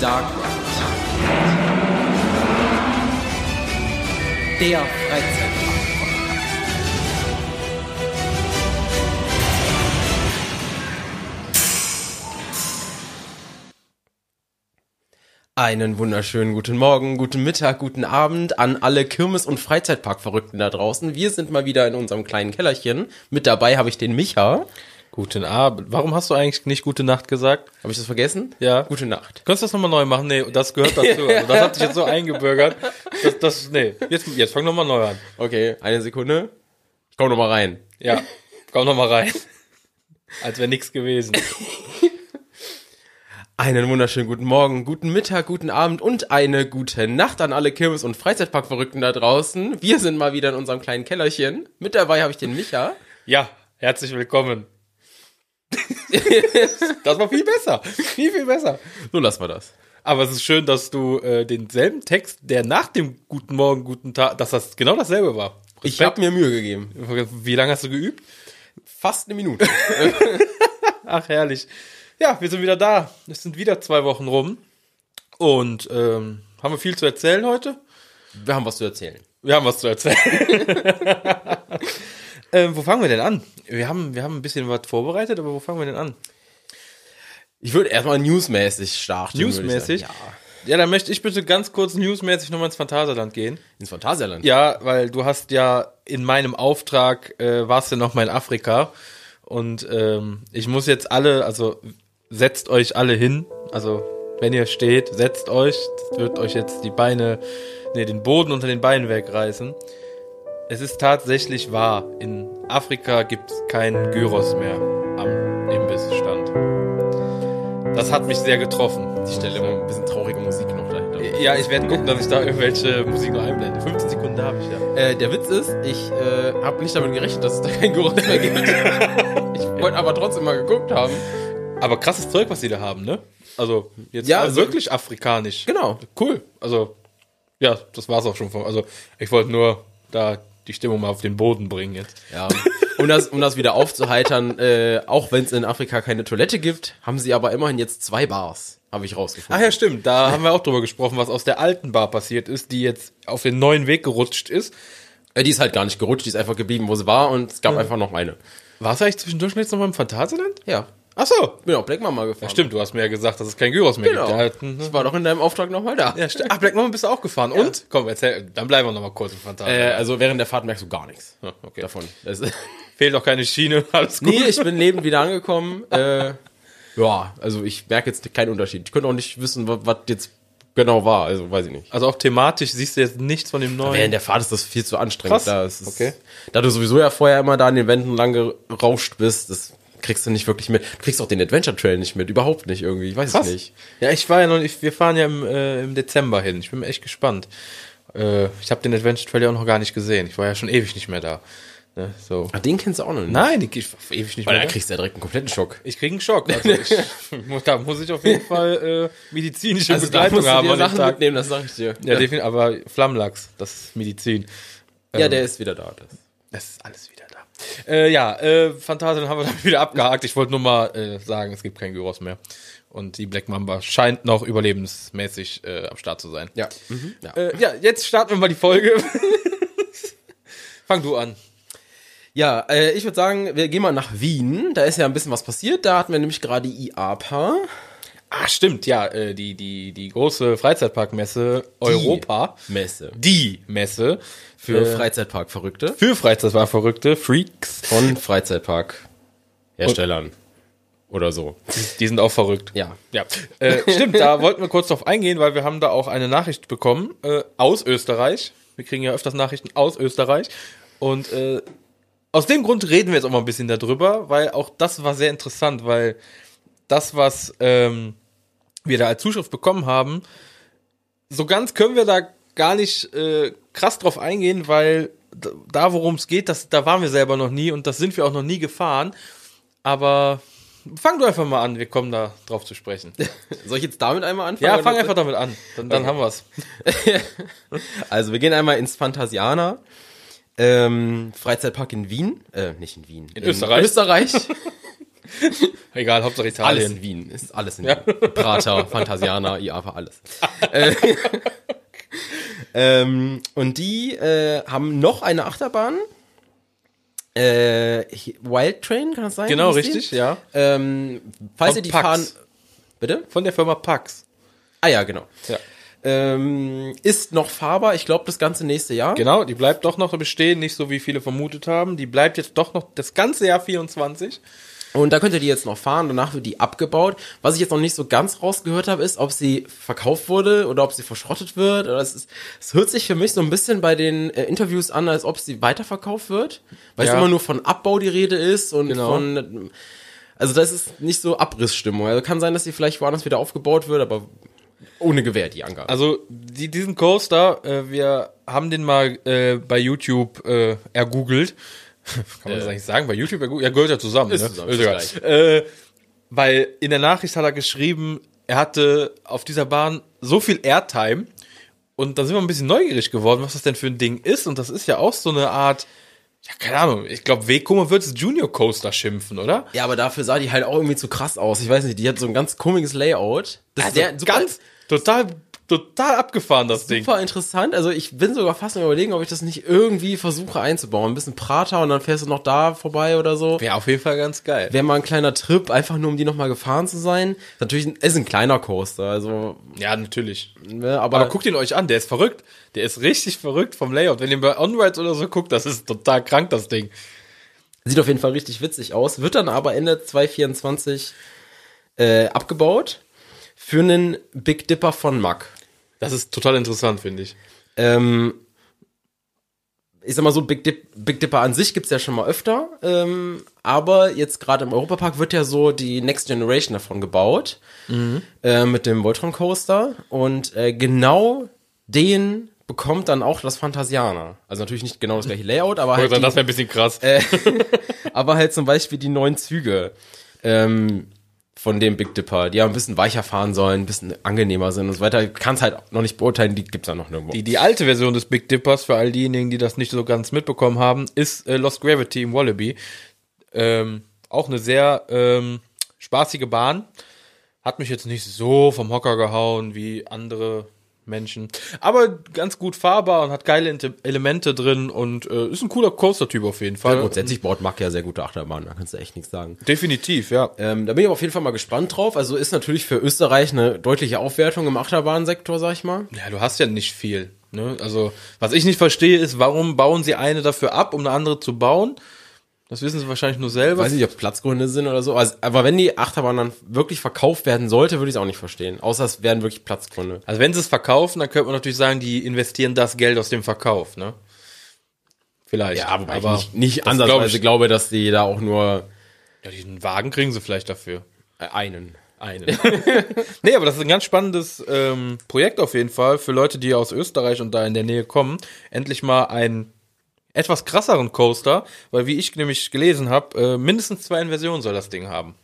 Dark Ride. Der Freizeitpark. Einen wunderschönen guten Morgen, guten Mittag, guten Abend an alle Kirmes- und Freizeitpark-Verrückten da draußen. Wir sind mal wieder in unserem kleinen Kellerchen. Mit dabei habe ich den Micha. Guten Abend. Warum hast du eigentlich nicht gute Nacht gesagt? Habe ich das vergessen? Ja. Gute Nacht. Könntest du das nochmal neu machen? Nee, das gehört dazu. Also das hat sich jetzt so eingebürgert. Das, das, nee, jetzt, jetzt fang nochmal neu an. Okay, eine Sekunde. Ich komm noch mal rein. Ja, komm nochmal rein. Als wäre nichts gewesen. Einen wunderschönen guten Morgen, guten Mittag, guten Abend und eine gute Nacht an alle Kirmes- und Freizeitpark-Verrückten da draußen. Wir sind mal wieder in unserem kleinen Kellerchen. Mit dabei habe ich den Micha. Ja, herzlich willkommen. das war viel besser. Viel, viel besser. So lassen wir das. Aber es ist schön, dass du äh, denselben Text, der nach dem Guten Morgen, Guten Tag, dass das genau dasselbe war. Ich habe mir Mühe gegeben. Wie lange hast du geübt? Fast eine Minute. Ach, herrlich. Ja, wir sind wieder da. Es sind wieder zwei Wochen rum. Und ähm, haben wir viel zu erzählen heute? Wir haben was zu erzählen. Wir haben was zu erzählen. ähm, wo fangen wir denn an? Wir haben, wir haben ein bisschen was vorbereitet, aber wo fangen wir denn an? Ich würde erstmal newsmäßig starten. Newsmäßig? Ja. Ja, dann möchte ich bitte ganz kurz newsmäßig nochmal ins Phantasialand gehen. Ins Phantasialand. Ja, weil du hast ja in meinem Auftrag, äh, warst du noch mal in Afrika. Und ähm, ich muss jetzt alle, also setzt euch alle hin. Also wenn ihr steht, setzt euch. Das wird euch jetzt die Beine, nee, den Boden unter den Beinen wegreißen. Es ist tatsächlich wahr. In Afrika gibt es keinen Gyros mehr am Imbissstand. Das hat mich sehr getroffen. Ich stelle ein bisschen traurige Musik noch dahinter. Ja, ich werde gucken, dass ich da irgendwelche Musik noch einblende. 15 Sekunden habe ich ja. Äh, der Witz ist, ich äh, habe nicht damit gerechnet, dass es da kein Gyros mehr gibt. ich wollte aber trotzdem mal geguckt haben. Aber krasses Zeug, was die da haben, ne? Also, jetzt Ja, ja, also- wirklich afrikanisch. Genau. Cool. Also, ja, das war's auch schon. Von, also, ich wollte nur da die Stimmung mal auf den Boden bringen jetzt. Ja. Um das, um das wieder aufzuheitern, äh, auch wenn es in Afrika keine Toilette gibt, haben sie aber immerhin jetzt zwei Bars, habe ich Ach rausgefunden. ja, stimmt. Da haben wir auch drüber gesprochen, was aus der alten Bar passiert ist, die jetzt auf den neuen Weg gerutscht ist. Äh, die ist halt gar nicht gerutscht, die ist einfach geblieben, wo sie war und es gab einfach noch eine. War es eigentlich zwischendurch jetzt noch mal im Phantasialand? Ja. Ach so. Bin auch Black Mama gefahren. Stimmt, du hast mir ja gesagt, dass es kein Gyros mehr Genau. gibt. Ja, hm, Ich war doch in deinem Auftrag nochmal da. ja, stimmt. Ach, Black Mama bist du auch gefahren. Und? Komm, erzähl, dann bleiben wir noch mal kurz im Äh, Phantasialand. also während der Fahrt merkst du gar nichts Ja, okay. davon. Fehlt auch keine Schiene, alles gut. nee, ich bin lebend wieder angekommen. Äh, ja, also ich merke jetzt keinen Unterschied. Ich könnte auch nicht wissen, was, was jetzt genau war. Also weiß ich nicht. Also auch thematisch siehst du jetzt nichts von dem neuen. Während der Fahrt ist das viel zu anstrengend. Krass. Da, ist es- Okay. da du sowieso ja vorher immer da an den Wänden lang gerauscht bist, das kriegst du nicht wirklich mit. Du kriegst auch den Adventure Trail nicht mit, überhaupt nicht irgendwie. Ich weiß Krass. es nicht. Ja, ich war ja noch nicht, wir fahren ja im, äh, im Dezember hin. Ich bin echt gespannt. Äh, ich habe den Adventure Trail ja auch noch gar nicht gesehen. Ich war ja schon ewig nicht mehr da. Ne, so. Ach, den kennst du auch noch nicht. Nein, ich, ich ewig nicht Weil mehr da kriegst du ja direkt einen kompletten Schock. Ich krieg einen Schock. Also ich, da muss ich auf jeden Fall äh, medizinische Also Begleitung musst du haben dir Sachen mitnehmen, das sag ich dir. Ja, definitiv, aber Flammlachs, das ist Medizin. ja, der ist wieder da. Das. Das ist alles wieder da. Äh, ja, äh, Phantasien haben wir dann wieder abgehakt. Ich wollte nur mal äh, sagen, es gibt kein Gyros mehr. Und die Black Mamba scheint noch überlebensmäßig äh, am Start zu sein. Ja. Mhm. ja. Äh, ja, jetzt starten wir mal die Folge. Fang du an. Ja, äh, ich würde sagen, wir gehen mal nach Wien. Da ist ja ein bisschen was passiert. Da hatten wir nämlich gerade die IAPA. Ah, stimmt, ja, äh, die, die, die große Freizeitparkmesse Europa. Messe. Die Messe Für äh, Freizeitpark-Verrückte. für Freizeitparkverrückte, Freaks. Von Freizeitpark-Herstellern. Oder so. Die sind auch verrückt. Ja. Ja, äh, stimmt, da wollten wir kurz drauf eingehen, weil wir haben da auch eine Nachricht bekommen äh, aus Österreich. Wir kriegen ja öfters Nachrichten aus Österreich. Und äh, aus dem Grund reden wir jetzt auch mal ein bisschen darüber, weil auch das war sehr interessant, weil das, was ähm, wir da als Zuschrift bekommen haben, so ganz können wir da gar nicht äh, krass drauf eingehen, weil da, worum es geht, das, da waren wir selber noch nie und das sind wir auch noch nie gefahren. Aber fang du einfach mal an, wir kommen da drauf zu sprechen. Soll ich jetzt damit einmal anfangen? Ja, fang einfach damit an. Dann, dann Okay. haben wir's. Also, wir gehen einmal ins Phantasiana. Ähm, Freizeitpark in Wien. Äh, nicht in Wien. In Österreich. Österreich. Egal, Hauptsache Alles Italien. in Wien. Ist alles in Wien. Prater, Fantasiana, IAPA, alles. Äh, ähm, und die äh, haben noch eine Achterbahn. Äh, Wild Train, kann das sein? Genau, richtig, ja. Ähm, falls Von ihr die Pax. fahren. Bitte? Von der Firma Pax. Ah ja, genau. Ja. Ähm, ist noch fahrbar, ich glaube, das ganze nächste Jahr. Genau, die bleibt doch noch bestehen, nicht so wie viele vermutet haben. Die bleibt jetzt doch noch das ganze Jahr 24. Und da könnt ihr die jetzt noch fahren, danach wird die abgebaut. Was ich jetzt noch nicht so ganz rausgehört habe, ist, ob sie verkauft wurde oder ob sie verschrottet wird. Oder es, ist, es hört sich für mich so ein bisschen bei den äh, Interviews an, als ob sie weiterverkauft wird. Weil es Ja. immer nur von Abbau die Rede ist und Genau. von. Also das ist nicht so Abrissstimmung. Also kann sein, dass sie vielleicht woanders wieder aufgebaut wird, aber ohne Gewähr, die Angabe. Also die, diesen Coaster, äh, wir haben den mal äh, bei YouTube äh, ergoogelt. Kann man das eigentlich sagen? Bei YouTube? Ja, gehört ja zusammen. Ist ne? zusammen, Ist ist. Äh, weil in der Nachricht hat er geschrieben, er hatte auf dieser Bahn so viel Airtime und da sind wir ein bisschen neugierig geworden, was das denn für ein Ding ist. Und das ist ja auch so eine Art, ja, keine Ahnung, ich glaube, Wegkummer wird es Junior Coaster schimpfen, oder? ja, aber dafür sah die halt auch irgendwie zu krass aus. Ich weiß nicht, die hat so ein ganz komisches Layout. Das ist sehr, super- Also ganz, total, total abgefahren, das Ding. Super interessant. Also ich bin sogar fast am überlegen, ob ich das nicht irgendwie versuche einzubauen. Ein bisschen Prater und dann fährst du noch da vorbei oder so. Wäre auf jeden Fall ganz geil. Wäre mal ein kleiner Trip, einfach nur um die nochmal gefahren zu sein. Natürlich ist ein kleiner Coaster, also, Ja, natürlich. ne, aber, Aber guckt ihn euch an, der ist verrückt. Der ist richtig verrückt vom Layout. Wenn ihr bei On-Rides oder so guckt, das ist total krank, das Ding. sieht auf jeden Fall richtig witzig aus. Wird dann aber Ende 2024 äh, abgebaut für einen Big Dipper von Mack. Das ist total interessant, finde ich. Ähm, ich sag mal so, Big, Dip, Big Dipper an sich gibt's ja schon mal öfter, ähm, aber jetzt gerade im Europapark wird ja so die Next Generation davon gebaut, äh, mit dem Voltron Coaster und äh, genau den bekommt dann auch das Phantasianer. Also natürlich nicht genau das gleiche Layout, aber halt, das die, wäre ein bisschen krass. aber halt zum Beispiel die neuen Züge ähm, von dem Big Dipper, die ja ein bisschen weicher fahren sollen, ein bisschen angenehmer sind und so weiter. Kannst halt noch nicht beurteilen, die gibt's dann noch nirgendwo. die, die alte Version des Big Dippers, für all diejenigen, die das nicht so ganz mitbekommen haben, ist äh, Lost Gravity im Wallaby. Ähm, auch eine sehr ähm, spaßige Bahn. Hat mich jetzt nicht so vom Hocker gehauen wie andere Menschen. Aber ganz gut fahrbar und hat geile Elemente drin und äh, ist ein cooler Coaster-Typ auf jeden Fall. Grundsätzlich baut Mack ja sehr gute Achterbahnen, da kannst du echt nichts sagen. Definitiv, ja. Ähm, da bin ich aber auf jeden Fall mal gespannt drauf. Also ist natürlich für Österreich eine deutliche Aufwertung im Achterbahnsektor, sag ich mal. Ja, du hast ja nicht viel. Ne? Also, was ich nicht verstehe, ist, warum bauen sie eine dafür ab, um eine andere zu bauen? Das wissen sie wahrscheinlich nur selber. Weiß nicht, ob es Platzgründe sind oder so. Also, aber wenn die Achterbahn dann wirklich verkauft werden sollte, würde ich es auch nicht verstehen. Außer es wären wirklich Platzgründe. Also, wenn sie es verkaufen, dann könnte man natürlich sagen, die investieren das Geld aus dem Verkauf, ne? Vielleicht. Ja, wobei aber ich nicht, nicht ansatzweise glaub ich- glaube, dass die da auch nur Ja, diesen Wagen kriegen sie vielleicht dafür. äh, einen. Einen. nee, aber das ist ein ganz spannendes ähm, Projekt auf jeden Fall für Leute, die aus Österreich und da in der Nähe kommen. Endlich mal einen etwas krasseren Coaster, weil wie ich nämlich gelesen habe, äh, mindestens zwei Inversionen soll das Ding haben.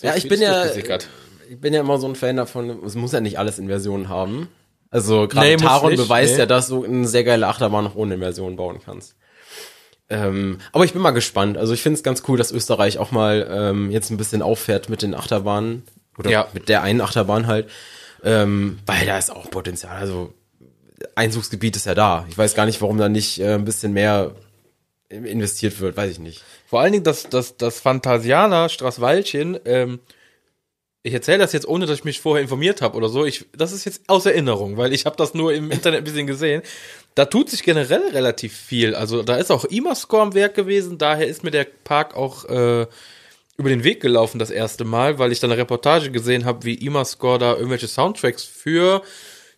So Ja, ich bin ja, durchgesickert. ich bin ja immer so ein Fan davon, es muss ja nicht alles Inversionen haben. Also gerade Nee, Taron nicht, beweist nee. ja, dass du eine sehr geile Achterbahn noch ohne Inversion bauen kannst. Ähm, aber ich bin mal gespannt. Also ich finde es ganz cool, dass Österreich auch mal ähm, jetzt ein bisschen auffährt mit den Achterbahnen. Oder Ja. mit der einen Achterbahn halt. Ähm, weil da ist auch Potenzial. Also Einzugsgebiet ist ja da. Ich weiß gar nicht, warum da nicht äh, ein bisschen mehr investiert wird. Weiß ich nicht. Vor allen Dingen das, das, das Phantasianer Straßwaldchen, ähm, ich erzähle das jetzt, ohne dass ich mich vorher informiert habe oder so. Ich, das ist jetzt aus Erinnerung, weil ich habe das nur im Internet ein bisschen gesehen. Da tut sich generell relativ viel. Also da ist auch Imascore am Werk gewesen. Daher ist mir der Park auch äh, über den Weg gelaufen das erste Mal, weil ich dann eine Reportage gesehen habe, wie Imascore da irgendwelche Soundtracks für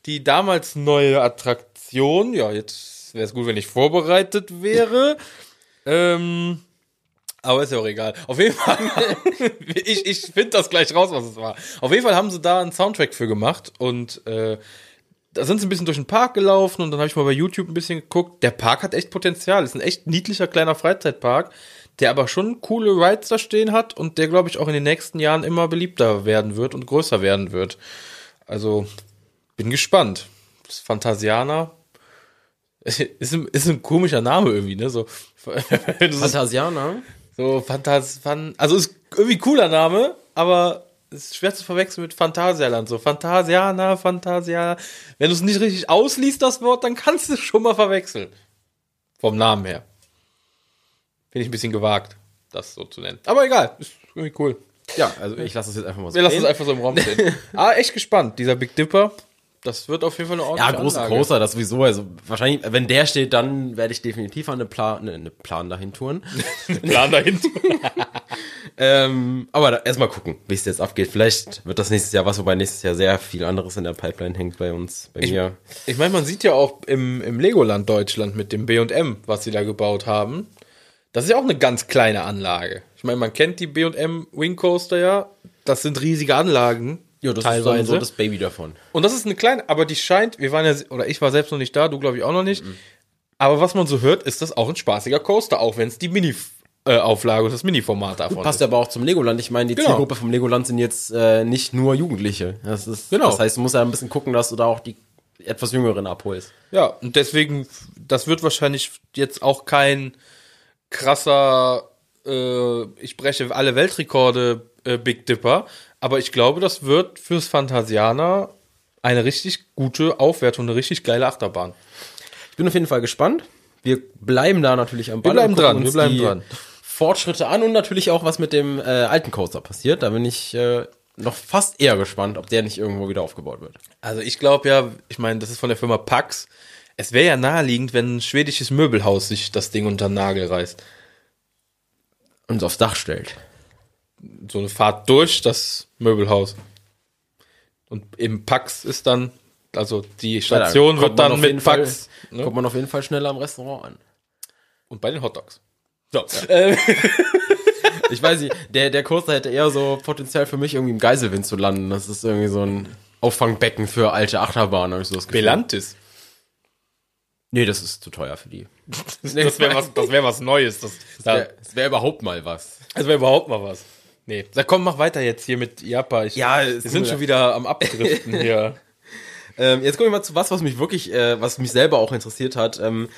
die damals neue Attraktion, ja, jetzt wäre es gut, wenn ich vorbereitet wäre. ähm, aber ist ja auch egal. Auf jeden Fall, ich, ich finde das gleich raus, was es war. Auf jeden Fall haben sie da einen Soundtrack für gemacht und äh, da sind sie ein bisschen durch den Park gelaufen und dann habe ich mal bei YouTube ein bisschen geguckt. Der Park hat echt Potenzial. Ist ein echt niedlicher kleiner Freizeitpark, der aber schon coole Rides da stehen hat und der, glaube ich, auch in den nächsten Jahren immer beliebter werden wird und größer werden wird. Also bin gespannt. Das Phantasianer ist ein, ist ein komischer Name irgendwie, ne? So, Phantasianer? so Fantas, Fan, also es irgendwie cooler Name, aber es ist schwer zu verwechseln mit Phantasialand. So Phantasiana, Fantasia. Wenn du es nicht richtig ausliest, das Wort, dann kannst du es schon mal verwechseln. Vom Namen her. Finde ich ein bisschen gewagt, das so zu nennen. Aber egal, ist irgendwie cool. Ja, also ich lasse es jetzt einfach mal so. Wir lassen es einfach so im Raum stehen. ah, echt gespannt. Dieser Big Dipper, das wird auf jeden Fall eine Ja, ordentliche große Anlage. Coaster, das sowieso. Also wahrscheinlich, wenn der steht, dann werde ich definitiv an eine Plan, eine, eine Plan dahin touren. Plan dahinter. ähm, aber da, erstmal gucken, wie es jetzt abgeht. Vielleicht wird das nächstes Jahr was, wobei nächstes Jahr sehr viel anderes in der Pipeline hängt bei uns, bei mir. Ich meine, man sieht ja auch im, im Legoland Deutschland mit dem B&M, was sie da gebaut haben. Das ist ja auch eine ganz kleine Anlage. Ich meine, man kennt die B&M Wing Coaster ja. Das sind riesige Anlagen. Ja, das teilweise. ist so, das Baby davon. Und das ist eine kleine, aber die scheint, wir waren ja, oder ich war selbst noch nicht da, du glaube ich auch noch nicht. Aber was man so hört, ist das auch ein spaßiger Coaster, auch wenn es die Mini-Auflage und das Mini-Format davon Passt ist. aber auch zum Legoland. Ich meine, die Genau. Zielgruppe vom Legoland sind jetzt äh, nicht nur Jugendliche. Das ist, Genau. Das heißt, du musst ja ein bisschen gucken, dass du da auch die etwas Jüngeren abholst. Ja, und deswegen, das wird wahrscheinlich jetzt auch kein krasser, äh, ich breche alle Weltrekorde äh, Big Dipper, aber ich glaube, das wird fürs Phantasianer eine richtig gute Aufwertung, eine richtig geile Achterbahn. Ich bin auf jeden Fall gespannt. Wir bleiben da natürlich am Ball. bleiben und gucken dran, wir bleiben die dran. Fortschritte an und natürlich auch, was mit dem äh, alten Coaster passiert. Da bin ich äh, noch fast eher gespannt, ob der nicht irgendwo wieder aufgebaut wird. Also ich glaube ja, ich meine, das ist von der Firma Pax. Es wäre ja naheliegend, wenn ein schwedisches Möbelhaus sich das Ding unter den Nagel reißt. Und aufs Dach stellt. So eine Fahrt durch das Möbelhaus. Und im Pax ist dann, also die Station kommt wird dann mit Fall- Pax. Ne? Kommt man auf jeden Fall schneller am Restaurant an. Und bei den Hotdogs. So. Äh, Ich weiß nicht, der, der Coaster hätte eher so Potenzial für mich, irgendwie im Geiselwind zu landen. Das ist irgendwie so ein Auffangbecken für alte Achterbahnen, habe ich so das Gefühl. Belantis. Nee, das ist zu teuer für die. Das wäre was, das wär was Neues. Das, Das da, wäre wär überhaupt mal was. das wäre überhaupt mal was. Nee. Sag, komm, mach weiter jetzt hier mit Japa. Ich, Ja, wir sind schon wieder am Abdriften hier. Ähm, jetzt komme ich mal zu was, was mich wirklich, äh, was mich selber auch interessiert hat. Ähm,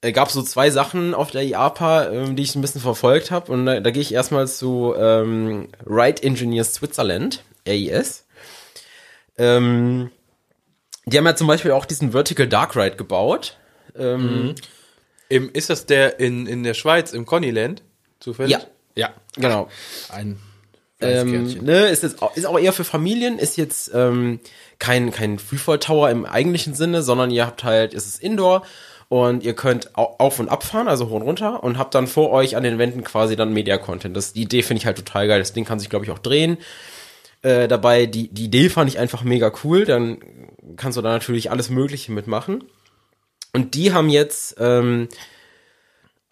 äh, gab so zwei Sachen auf der IAPA, ähm, die ich ein bisschen verfolgt habe. Und da, da gehe ich erstmal zu ähm, Ride Engineers Switzerland, RIS. Ähm, die haben ja zum Beispiel auch diesen Vertical Dark Ride gebaut. Ähm, Im, ist das der in, in der Schweiz, im Connyland? Zufällig? Ja. Ja. Genau. Ein Ähm, ne, ist, jetzt, auch- ist auch eher für Familien, ist jetzt ähm, kein, kein Freefall Tower im eigentlichen Sinne, sondern ihr habt halt, ist es Indoor und ihr könnt au- auf und abfahren, also hoch und runter und habt dann vor euch an den Wänden quasi dann Media-Content. Das, die Idee finde ich halt total geil. Das Ding kann sich, glaube ich, auch drehen. Äh, dabei, die, die Idee fand ich einfach mega cool. Dann kannst du da natürlich alles Mögliche mitmachen. Und die haben jetzt ähm,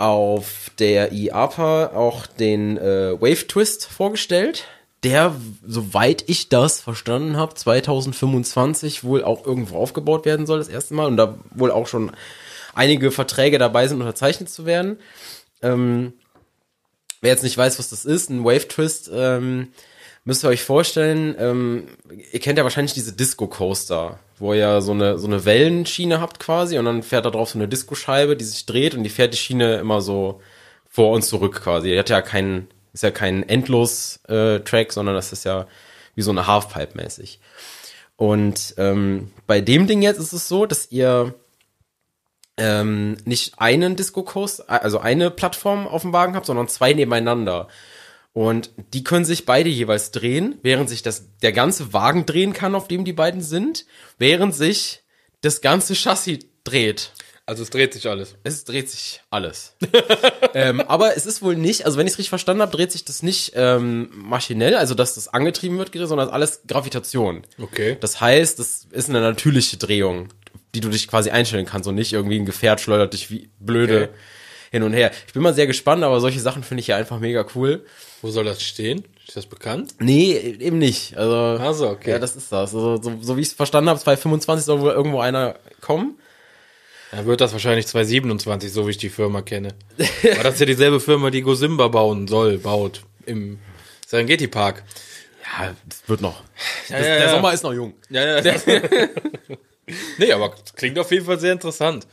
auf der IAPA auch den äh, Wave Twist vorgestellt, der, soweit ich das verstanden habe, 2025 wohl auch irgendwo aufgebaut werden soll, das erste Mal. Und da wohl auch schon einige Verträge dabei sind, unterzeichnet zu werden. Ähm, wer jetzt nicht weiß, was das ist, ein Wave Twist, ähm, müsst ihr euch vorstellen, ähm, ihr kennt ja wahrscheinlich diese Disco Coaster, wo ihr so eine, so eine Wellenschiene habt quasi und dann fährt da drauf so eine Disco-Scheibe, die sich dreht und die fährt die Schiene immer so vor und zurück quasi. Die hat ja keinen, ist ja kein Endlos-Track, sondern das ist ja wie so eine Halfpipe mäßig. Und ähm, bei dem Ding jetzt ist es so, dass ihr ähm, nicht einen Disco Coaster, also eine Plattform auf dem Wagen habt, sondern zwei nebeneinander. Und die können sich beide jeweils drehen, während sich das, der ganze Wagen drehen kann, auf dem die beiden sind, während sich das ganze Chassis dreht. Also es dreht sich alles. Es dreht sich alles. ähm, aber es ist wohl nicht, also wenn ich es richtig verstanden habe, dreht sich das nicht ähm, maschinell, also dass das angetrieben wird, sondern alles Gravitation. Okay. Das heißt, das ist eine natürliche Drehung, die du dich quasi einstellen kannst und nicht irgendwie ein Gefährt schleudert dich wie blöde Okay. hin und her. Ich bin mal sehr gespannt, aber solche Sachen finde ich ja einfach mega cool. Wo soll das stehen? Ist das bekannt? Nee, eben nicht. Also, Ach so, okay. ja, das ist das. Also, so, so wie ich es verstanden habe, 2025 soll wohl irgendwo einer kommen. Dann wird das wahrscheinlich 2027, so wie ich die Firma kenne. Aber das ist ja dieselbe Firma, die Gosimba bauen soll, baut. Im Serengeti Park. Ja, es wird noch. Ja, das, ja, der ja. Sommer ist noch jung. Ja, ja. nee, aber klingt auf jeden Fall sehr interessant.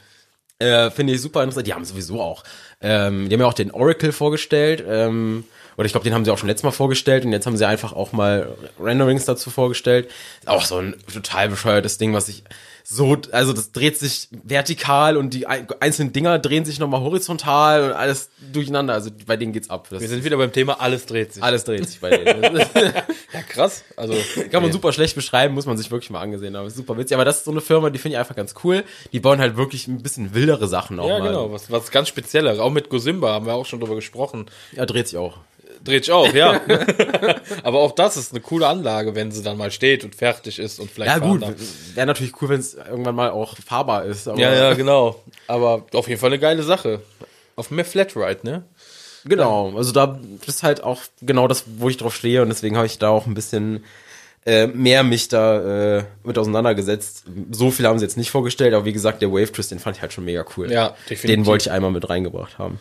Äh, Finde ich super interessant. Die haben sowieso auch. Ähm, die haben ja auch den Oracle vorgestellt. Ähm, Oder ich glaube, den haben sie auch schon letztes Mal vorgestellt und jetzt haben sie einfach auch mal Renderings dazu vorgestellt. Auch so ein total bescheuertes Ding, was ich so, also das dreht sich vertikal und die einzelnen Dinger drehen sich nochmal horizontal und alles durcheinander. Also bei denen geht's ab. Das Wir sind wieder beim Thema, alles dreht sich. Alles dreht sich bei denen. ja, krass. Also kann man super schlecht beschreiben, muss man sich wirklich mal angesehen haben. Super witzig. Aber das ist so eine Firma, die finde ich einfach ganz cool. Die bauen halt wirklich ein bisschen wildere Sachen auch ja, mal. Ja, genau. Was, was ganz Spezielles. Auch mit Gosimba haben wir auch schon drüber gesprochen. Ja, dreht sich auch. Dreht sich auch, ja. Aber auch das ist eine coole Anlage, wenn sie dann mal steht und fertig ist und vielleicht. Ja, gut. Wäre natürlich cool, wenn es irgendwann mal auch fahrbar ist. ja, ja, genau. Aber auf jeden Fall eine geile Sache. Auf mehr Flatride, ne? Genau. Also da ist halt auch genau das, wo ich drauf stehe und deswegen habe ich da auch ein bisschen äh, mehr mich da äh, mit auseinandergesetzt. So viel haben sie jetzt nicht vorgestellt, aber wie gesagt, der Wave Twist, den fand ich halt schon mega cool. Ja, definitiv. Den wollte ich einmal mit reingebracht haben.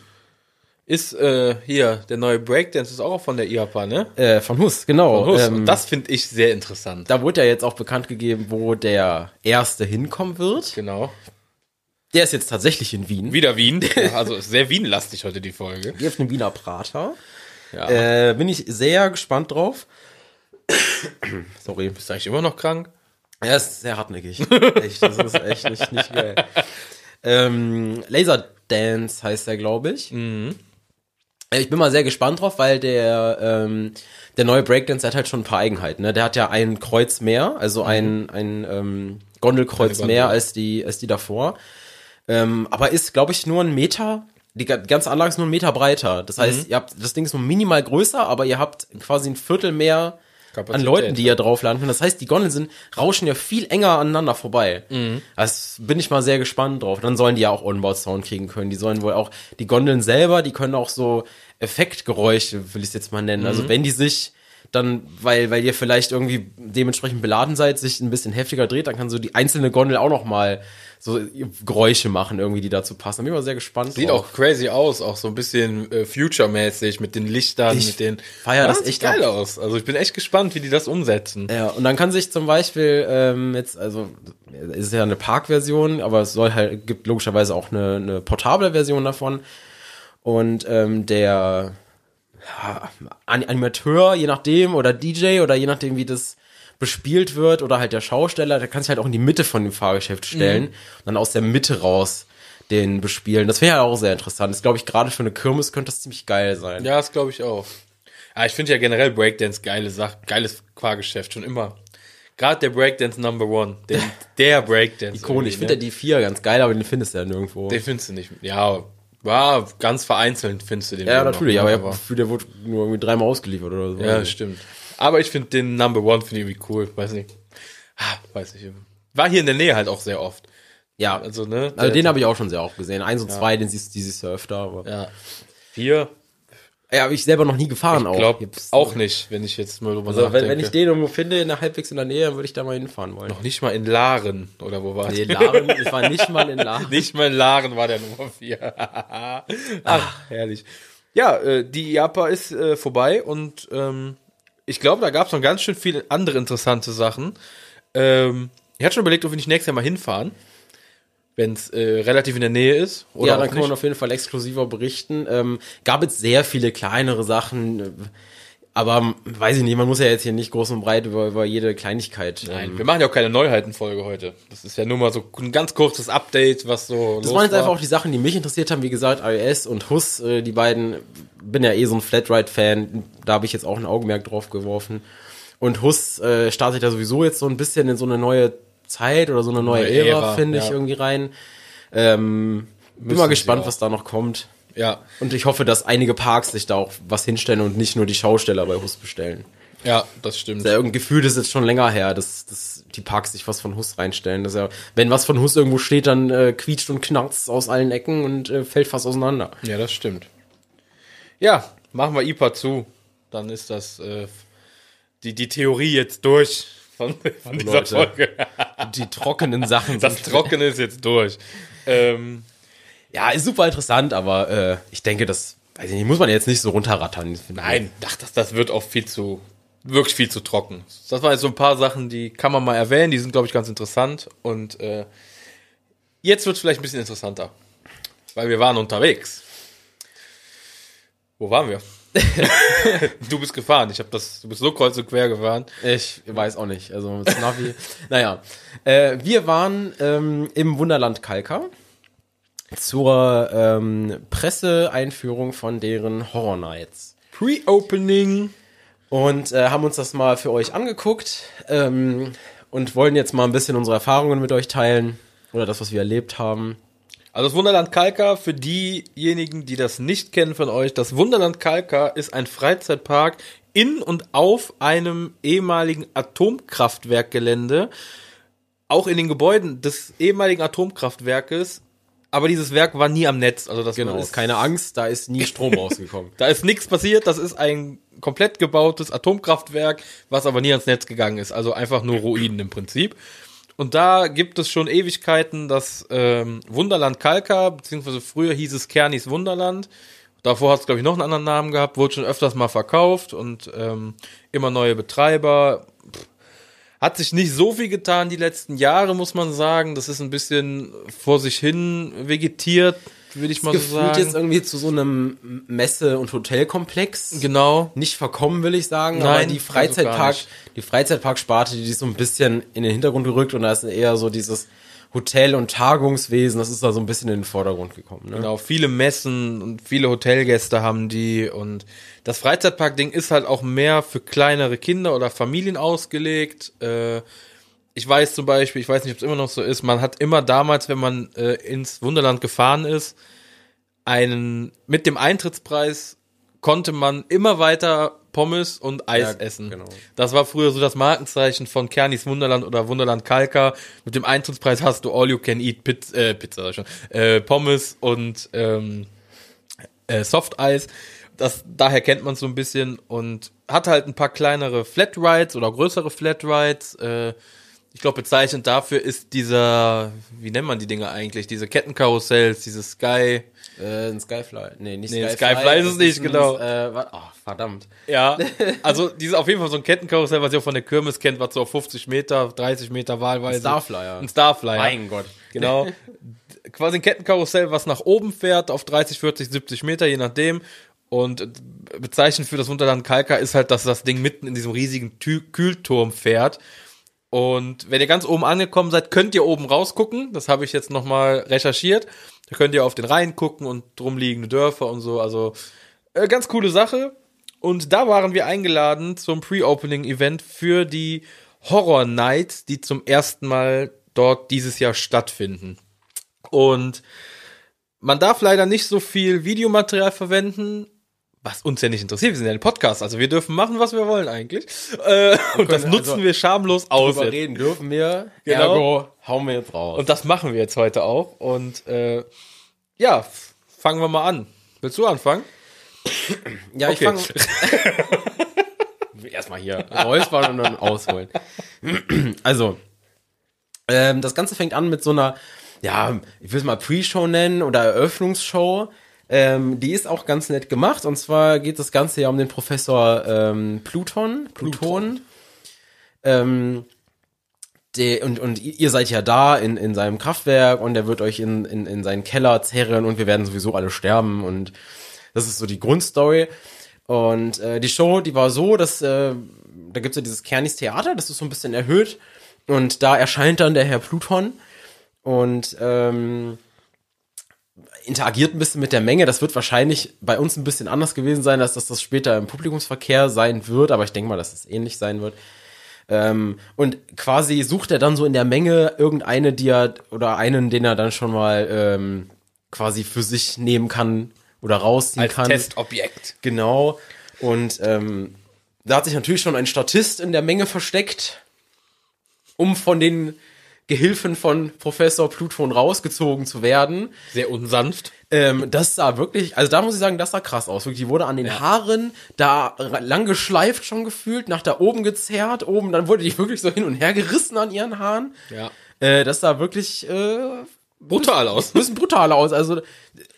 Ist äh, hier, der neue Breakdance ist auch von der IAPA, ne? Äh, von Hus, genau. Von Hus. Ähm, Und das finde ich sehr interessant. Da wurde ja jetzt auch bekannt gegeben, wo der erste hinkommen wird. Genau. Der ist jetzt tatsächlich in Wien. Wieder Wien. also sehr Wien-lastig heute die Folge. Hier auf einem Wiener Prater. Ja. Äh, bin ich sehr gespannt drauf. Sorry. Bist du eigentlich immer noch krank? Er ist sehr hartnäckig. echt, das ist echt nicht, nicht geil. Ähm, Laser Dance heißt er, glaube ich. Mhm. Äh, ich bin mal sehr gespannt drauf, weil der, ähm, der neue Breakdance hat halt schon ein paar Eigenheiten. Ne? Der hat ja ein Kreuz mehr, also ein, mhm. ein ähm, Gondelkreuz Gondel. mehr als die, als die davor. Ähm, aber ist, glaube ich, nur ein Meter. Die ganze Anlage ist nur ein Meter breiter. Das heißt, mhm. ihr habt, das Ding ist nur minimal größer, aber ihr habt quasi ein Viertel mehr Kapazität, an Leuten, die ihr drauf landen. Das heißt, die Gondeln sind, rauschen ja viel enger aneinander vorbei. Mhm. Das bin ich mal sehr gespannt drauf. Dann sollen die ja auch Onboard-Sound kriegen können. Die sollen wohl auch, die Gondeln selber, die können auch so Effektgeräusche, will ich es jetzt mal nennen. Also mhm. Also wenn die sich dann, weil, weil ihr vielleicht irgendwie dementsprechend beladen seid, sich ein bisschen heftiger dreht, dann kann so die einzelne Gondel auch noch mal so Geräusche machen, irgendwie, die dazu passen. Da bin ich mal sehr gespannt. Sieht drauf. auch crazy aus, auch so ein bisschen äh, Future-mäßig mit den Lichtern, ich mit den. Feier das, das echt geil ab. aus. Also ich bin echt gespannt, wie die das umsetzen. Ja, und dann kann sich zum Beispiel ähm, jetzt, also ist ja eine Park-Version, aber es soll halt, gibt logischerweise auch eine, eine portable Version davon. Und ähm, der ja, Animateur, je nachdem, oder DJ, oder je nachdem, wie das bespielt wird, oder halt der Schausteller, der kann sich halt auch in die Mitte von dem Fahrgeschäft stellen mhm. und dann aus der Mitte raus den bespielen. Das wäre ja auch sehr interessant. Das glaube ich, gerade für eine Kirmes könnte das ziemlich geil sein. Ja, das glaube ich auch. Ja, ich finde ja generell Breakdance geile Sache, geiles Fahrgeschäft, schon immer. Gerade der Breakdance Number One, der, der Breakdance. Ikonisch. Ich finde ne? ja die vier ganz geil, aber den findest du ja nirgendwo. Den findest du nicht. Ja, war ganz vereinzelt, findest du den. Ja, natürlich, aber, aber der wurde nur irgendwie dreimal ausgeliefert oder so. Ja, stimmt. Aber ich finde den Number One finde ich irgendwie cool, weiß nicht. Ah, weiß nicht. War hier in der Nähe halt auch sehr oft. Ja, also ne. Also den habe ich auch schon sehr oft gesehen. Eins und ja. zwei, den siehst du dieses Jahr öfter. Aber ja. Vier. Ja, habe ich selber noch nie gefahren ich glaub, auch. auch nicht, wenn ich jetzt mal drüber also, nachdenke. Wenn, wenn ich den irgendwo finde, in der halbwegs in der Nähe, dann würde ich da mal hinfahren wollen. Noch nicht mal in Laren, oder wo war Nee, Laren, ich war nicht mal in Laren. nicht mal in Laren war der Nummer vier. Ach, Ach, herrlich. Ja, äh, die IAPA ist äh, vorbei und ähm, ich glaube, da gab es noch ganz schön viele andere interessante Sachen. Ähm, ich hatte schon überlegt, ob wir nicht nächstes Jahr mal hinfahren wenn es äh, relativ in der Nähe ist. Ja, dann kann man auf jeden Fall exklusiver berichten. Ähm, gab es sehr viele kleinere Sachen, aber weiß ich nicht, man muss ja jetzt hier nicht groß und breit über, über jede Kleinigkeit. Nein, ähm, wir machen ja auch keine Neuheitenfolge heute. Das ist ja nur mal so ein ganz kurzes Update, was so. Das waren jetzt war. einfach auch die Sachen, die mich interessiert haben. Wie gesagt, iOS und Hus, äh, die beiden, bin ja eh so ein Flatride-Fan, da habe ich jetzt auch ein Augenmerk drauf geworfen. Und Hus äh, startet ja sowieso jetzt so ein bisschen in so eine neue Zeit oder so eine neue, neue Ära, Ära finde ich ja. irgendwie rein. Ähm, bin mal gespannt, was da noch kommt. Ja. Und ich hoffe, dass einige Parks sich da auch was hinstellen und nicht nur die Schausteller bei Hus bestellen. Ja, das stimmt. Das ist ja irgendein Gefühl, das ist jetzt schon länger her, dass, dass die Parks sich was von Hus reinstellen. Das ja, wenn was von Hus irgendwo steht, dann äh, quietscht und knarzt aus allen Ecken und äh, fällt fast auseinander. Ja, das stimmt. Ja, machen wir IPA zu. Dann ist das äh, die, die Theorie jetzt durch von, von dieser Leute, Folge. die trockenen Sachen. Das Trockene ist jetzt durch. Ähm, ja, ist super interessant, aber äh, ich denke, das weiß ich nicht, muss man jetzt nicht so runterrattern. Nein, ach, das, das wird auch viel zu, wirklich viel zu trocken. Das waren jetzt so ein paar Sachen, die kann man mal erwähnen, die sind, glaube ich, ganz interessant. Und äh, jetzt wird es vielleicht ein bisschen interessanter. Weil wir waren unterwegs. Wo waren wir? Du bist gefahren. Ich habe das. Du bist so kreuz und quer gefahren. Ich weiß auch nicht. Also mit Navi. naja. Äh, wir waren ähm, im Wunderland Kalka zur ähm, Presseeinführung von deren Horror Nights. Pre-Opening. Und äh, haben uns das mal für euch angeguckt ähm, und wollen jetzt mal ein bisschen unsere Erfahrungen mit euch teilen. Oder das, was wir erlebt haben. Also das Wunderland Kalka, für diejenigen, die das nicht kennen von euch, das Wunderland Kalka ist ein Freizeitpark in und auf einem ehemaligen Atomkraftwerkgelände. Auch in den Gebäuden des ehemaligen Atomkraftwerkes. Aber dieses Werk war nie am Netz. Also das Genau, ist, keine Angst, da ist nie Strom rausgekommen. da ist nichts passiert. Das ist ein komplett gebautes Atomkraftwerk, was aber nie ans Netz gegangen ist. Also einfach nur Ruinen im Prinzip. Und da gibt es schon Ewigkeiten das ähm, Wunderland Kalka, beziehungsweise früher hieß es Kernis Wunderland. Davor hat es, glaube ich, noch einen anderen Namen gehabt, wurde schon öfters mal verkauft und ähm, immer neue Betreiber. Pff, Hat sich nicht so viel getan die letzten Jahre, muss man sagen. Das ist ein bisschen vor sich hin vegetiert, würde ich mal so Gefühlt sagen. jetzt irgendwie zu so einem Messe- und Hotelkomplex. genau. Nicht verkommen, will ich sagen, Nein, aber die also Freizeitpark, nicht. die Freizeitparksparte, die ist so ein bisschen in den Hintergrund gerückt und da ist eher so dieses Hotel- und Tagungswesen, das ist da so ein bisschen in den Vordergrund gekommen. Ne? Genau, viele Messen und viele Hotelgäste haben die und das Freizeitpark-Ding ist halt auch mehr für kleinere Kinder oder Familien ausgelegt. Äh, ich weiß zum Beispiel, ich weiß nicht, ob es immer noch so ist, man hat immer damals, wenn man äh, ins Wunderland gefahren ist, einen mit dem Eintrittspreis konnte man immer weiter Pommes und Eis Ja, essen. genau. Das war früher so das Markenzeichen von Kernis Wunderland oder Wunderland Kalka. Mit dem Eintrittspreis hast du All You Can Eat Pizza, äh, Pizza schon, äh, Pommes und ähm, äh, Softeis. Das, daher kennt man so ein bisschen und hat halt ein paar kleinere Flatrides oder größere Flatrides. Äh, ich glaube, bezeichnend dafür ist dieser, wie nennt man die Dinge eigentlich? Diese Kettenkarussells, dieses Sky. Äh, ein Skyfly. Nee, nicht Nee, Skyfly. Skyfly ist es nicht, ein, genau. Äh, oh, verdammt. Ja, also dieses auf jeden Fall so ein Kettenkarussell, was ihr auch von der Kirmes kennt, was so auf 50 Meter, 30 Meter wahlweise. Starflyer. Ein Starflyer. Mein Gott. Genau. Quasi ein Kettenkarussell, was nach oben fährt, auf 30, 40, 70 Meter, je nachdem. Und bezeichnend für das Wunderland Kalka ist halt, dass das Ding mitten in diesem riesigen Tü Kühlturm fährt. Und wenn ihr ganz oben angekommen seid, könnt ihr oben rausgucken. Das habe ich jetzt nochmal recherchiert. Da könnt ihr auf den Rhein gucken und drumliegende Dörfer und so. Also äh, ganz coole Sache. Und da waren wir eingeladen zum Pre-Opening-Event für die Horror Nights, die zum ersten Mal dort dieses Jahr stattfinden. Und man darf leider nicht so viel Videomaterial verwenden, was uns ja nicht interessiert. Wir sind ja ein Podcast, also wir dürfen machen, was wir wollen eigentlich. Äh, und das nutzen also wir schamlos aus. Jetzt. reden dürfen wir. Genau. Ergo, hauen wir jetzt raus. Und das machen wir jetzt heute auch. Und äh, ja, fangen wir mal an. Willst du anfangen? Ja, ich fange. Erstmal hier räuspern und dann ausholen. Also, ähm, das Ganze fängt an mit so einer, ja, ich will es mal Pre-Show nennen oder Eröffnungsshow. Ähm, die ist auch ganz nett gemacht. Und zwar geht das Ganze ja um den Professor ähm, Pluton. Pluton. Ähm, der, und, und ihr seid ja da in, in seinem Kraftwerk und er wird euch in, in, in seinen Keller zerren und wir werden sowieso alle sterben und das ist so die Grundstory. Und äh, die Show, die war so, dass äh, da gibt's ja dieses Kernis Theater, das ist so ein bisschen erhöht und da erscheint dann der Herr Pluton und ähm, interagiert ein bisschen mit der Menge. Das wird wahrscheinlich bei uns ein bisschen anders gewesen sein, als dass das später im Publikumsverkehr sein wird, aber ich denke mal, dass es ähnlich sein wird. Ähm, und quasi sucht er dann so in der Menge irgendeine, die er, oder einen, den er dann schon mal ähm, quasi für sich nehmen kann oder rausziehen Als kann. Testobjekt. Genau. Und ähm, da hat sich natürlich schon ein Statist in der Menge versteckt, um von den Gehilfen von Professor Pluton rausgezogen zu werden. Sehr unsanft. Ähm, das sah wirklich, also da muss ich sagen, das sah krass aus. Wirklich, die wurde an den Haaren da lang geschleift schon gefühlt, nach da oben gezerrt, oben, dann wurde die wirklich so hin und her gerissen an ihren Haaren. Ja. Äh, das sah wirklich äh, Brutal aus. ein bisschen brutal aus. Also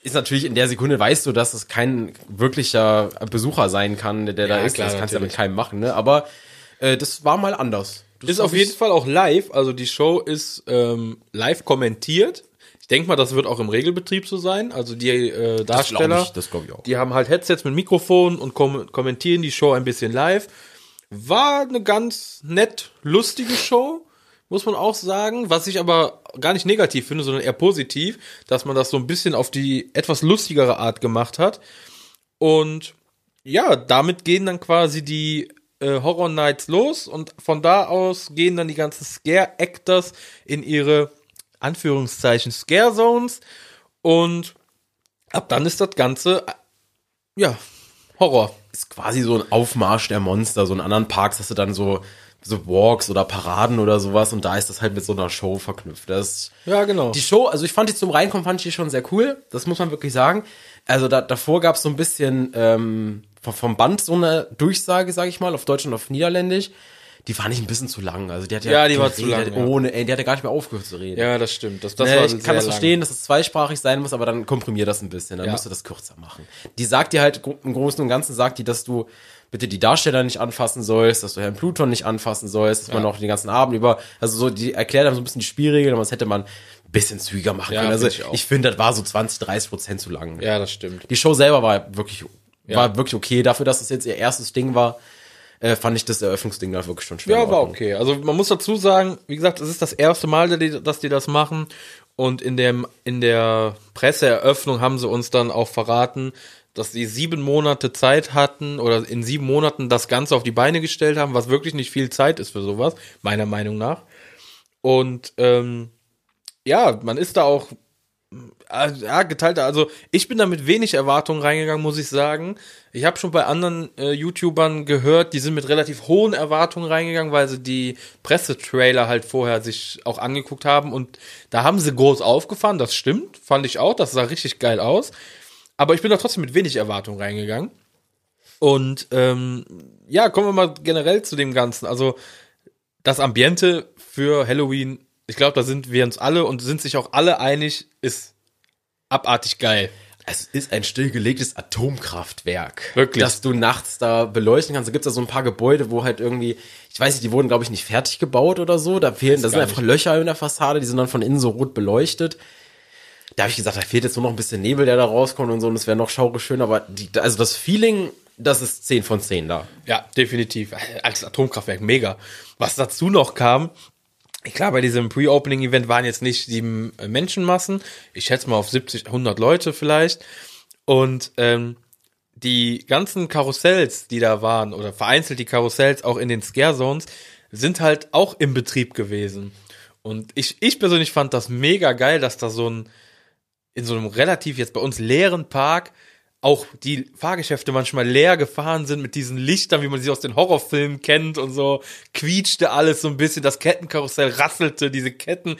ist natürlich in der Sekunde weißt du, dass es kein wirklicher Besucher sein kann, der da Ja, ist. klar, das kannst du ja mit keinem machen, ne? Aber äh, das war mal anders. Das Ist auf jeden ich- Fall auch live, also die Show ist ähm, live kommentiert. Ich denke mal, das wird auch im Regelbetrieb so sein. Also die äh, Darsteller, ich, das glaub ich auch. die haben halt Headsets mit Mikrofon und kom kommentieren die Show ein bisschen live. War eine ganz nett lustige Show, muss man auch sagen. Was ich aber gar nicht negativ finde, sondern eher positiv, dass man das so ein bisschen auf die etwas lustigere Art gemacht hat. Und ja, damit gehen dann quasi die äh, Horror Nights los und von da aus gehen dann die ganzen Scare Actors in ihre Anführungszeichen Scare Zones und ab dann ist das Ganze äh, ja Horror. Ist quasi so ein Aufmarsch der Monster. So in anderen Parks hast du dann so, so Walks oder Paraden oder sowas und da ist das halt mit so einer Show verknüpft. Das Ja, genau. Die Show, also ich fand die zum Reinkommen, fand ich die schon sehr cool. Das muss man wirklich sagen. Also da, davor gab es so ein bisschen ähm, vom- Band so eine Durchsage, sage ich mal, auf Deutsch und auf Niederländisch. Die fand ich ein bisschen zu lang. Also die hat ja, Ja, die war zu lang, ja. Ohne, ey, die hat ja gar nicht mehr aufgehört zu reden. ja, das stimmt. Das, das Ne, war ich kann das lang. verstehen, dass es zweisprachig sein muss, aber dann komprimier das ein bisschen. Dann Ja. musst du das kürzer machen. Die sagt dir halt im Großen und Ganzen, sagt die, dass du bitte die Darsteller nicht anfassen sollst, dass du Herrn Pluton nicht anfassen sollst, dass man auch den ganzen Abend über, also so, die erklärt dann so ein bisschen die Spielregeln, aber das hätte man ein bisschen zügiger machen Ja, können. Also find ich ich finde, das war so 20, 30 Prozent zu lang. Ja, das stimmt. Die Show selber war wirklich, Ja. war wirklich okay. Dafür, dass es jetzt ihr erstes Ding war, äh, fand ich das Eröffnungsding da wirklich schon schwer. Ja, war okay. Also man muss dazu sagen, wie gesagt, es ist das erste Mal, dass die, das machen. Und in dem in der Presseeröffnung haben sie uns dann auch verraten, dass sie sieben Monate Zeit hatten oder in sieben Monaten das Ganze auf die Beine gestellt haben, was wirklich nicht viel Zeit ist für sowas, meiner Meinung nach. Und ähm, ja, man ist da auch ja, geteilter. Also ich bin da mit wenig Erwartungen reingegangen, muss ich sagen. Ich habe schon bei anderen äh, YouTubern gehört, die sind mit relativ hohen Erwartungen reingegangen, weil sie die Pressetrailer halt vorher sich auch angeguckt haben und da haben sie groß aufgefahren, das stimmt, fand ich auch, das sah richtig geil aus. Aber ich bin da trotzdem mit wenig Erwartungen reingegangen. Und ähm, ja, kommen wir mal generell zu dem Ganzen. Also das Ambiente für Halloween, ich glaube, da sind wir uns alle und sind sich auch alle einig, ist abartig geil. Es ist ein stillgelegtes Atomkraftwerk. Wirklich? Dass du nachts da beleuchten kannst. Da gibt's da so ein paar Gebäude, wo halt irgendwie, ich weiß nicht, die wurden, glaube ich, nicht fertig gebaut oder so. Da fehlen, da sind einfach Löcher in der Fassade, die sind dann von innen so rot beleuchtet. Da habe ich gesagt, da fehlt jetzt nur noch ein bisschen Nebel, der da rauskommt und so, und es wäre noch schaurig schön, aber die, also das Feeling, das ist 10 von 10 da. Ja, definitiv. Als Atomkraftwerk mega. Was dazu noch kam, klar, bei diesem Pre-Opening-Event waren jetzt nicht sieben äh, Menschenmassen. Ich schätze mal auf 70, 100 Leute vielleicht. Und ähm, die ganzen Karussells, die da waren, oder vereinzelt die Karussells auch in den Scare Zones, sind halt auch im Betrieb gewesen. Und ich, ich persönlich fand das mega geil, dass da so ein, in so einem relativ jetzt bei uns leeren Park auch die Fahrgeschäfte manchmal leer gefahren sind mit diesen Lichtern, wie man sie aus den Horrorfilmen kennt und so quietschte alles so ein bisschen, das Kettenkarussell rasselte, diese Ketten.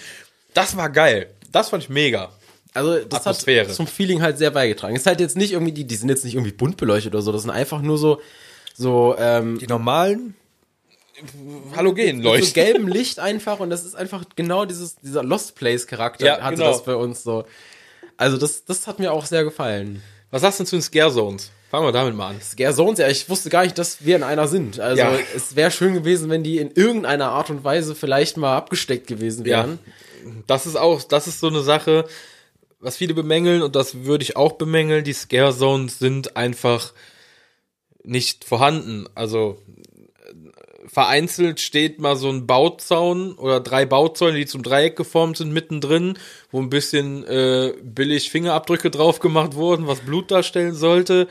Das war geil. Das fand ich mega. Also das Atmosphäre. hat zum Feeling halt sehr beigetragen. Ist halt jetzt nicht irgendwie, die, die sind jetzt nicht irgendwie bunt beleuchtet oder so, das sind einfach nur so, so, ähm, Die normalen so Halogenleuchten. gelbem Licht einfach und das ist einfach genau dieses, dieser Lost Place Charakter Ja, hatte genau. das bei uns so. Also das, das hat mir auch sehr gefallen. Was sagst du zu den Scare Zones? Fangen wir damit mal an. Scare Zones, ja, ich wusste gar nicht, dass wir in einer sind. Also Ja. es wäre schön gewesen, wenn die in irgendeiner Art und Weise vielleicht mal abgesteckt gewesen Ja. wären. Das ist auch, das ist so eine Sache, was viele bemängeln und das würde ich auch bemängeln. Die Scare Zones sind einfach nicht vorhanden. Also vereinzelt steht mal so ein Bauzaun oder drei Bauzäune, die zum Dreieck geformt sind, mittendrin, wo ein bisschen äh, billig Fingerabdrücke drauf gemacht wurden, was Blut darstellen sollte.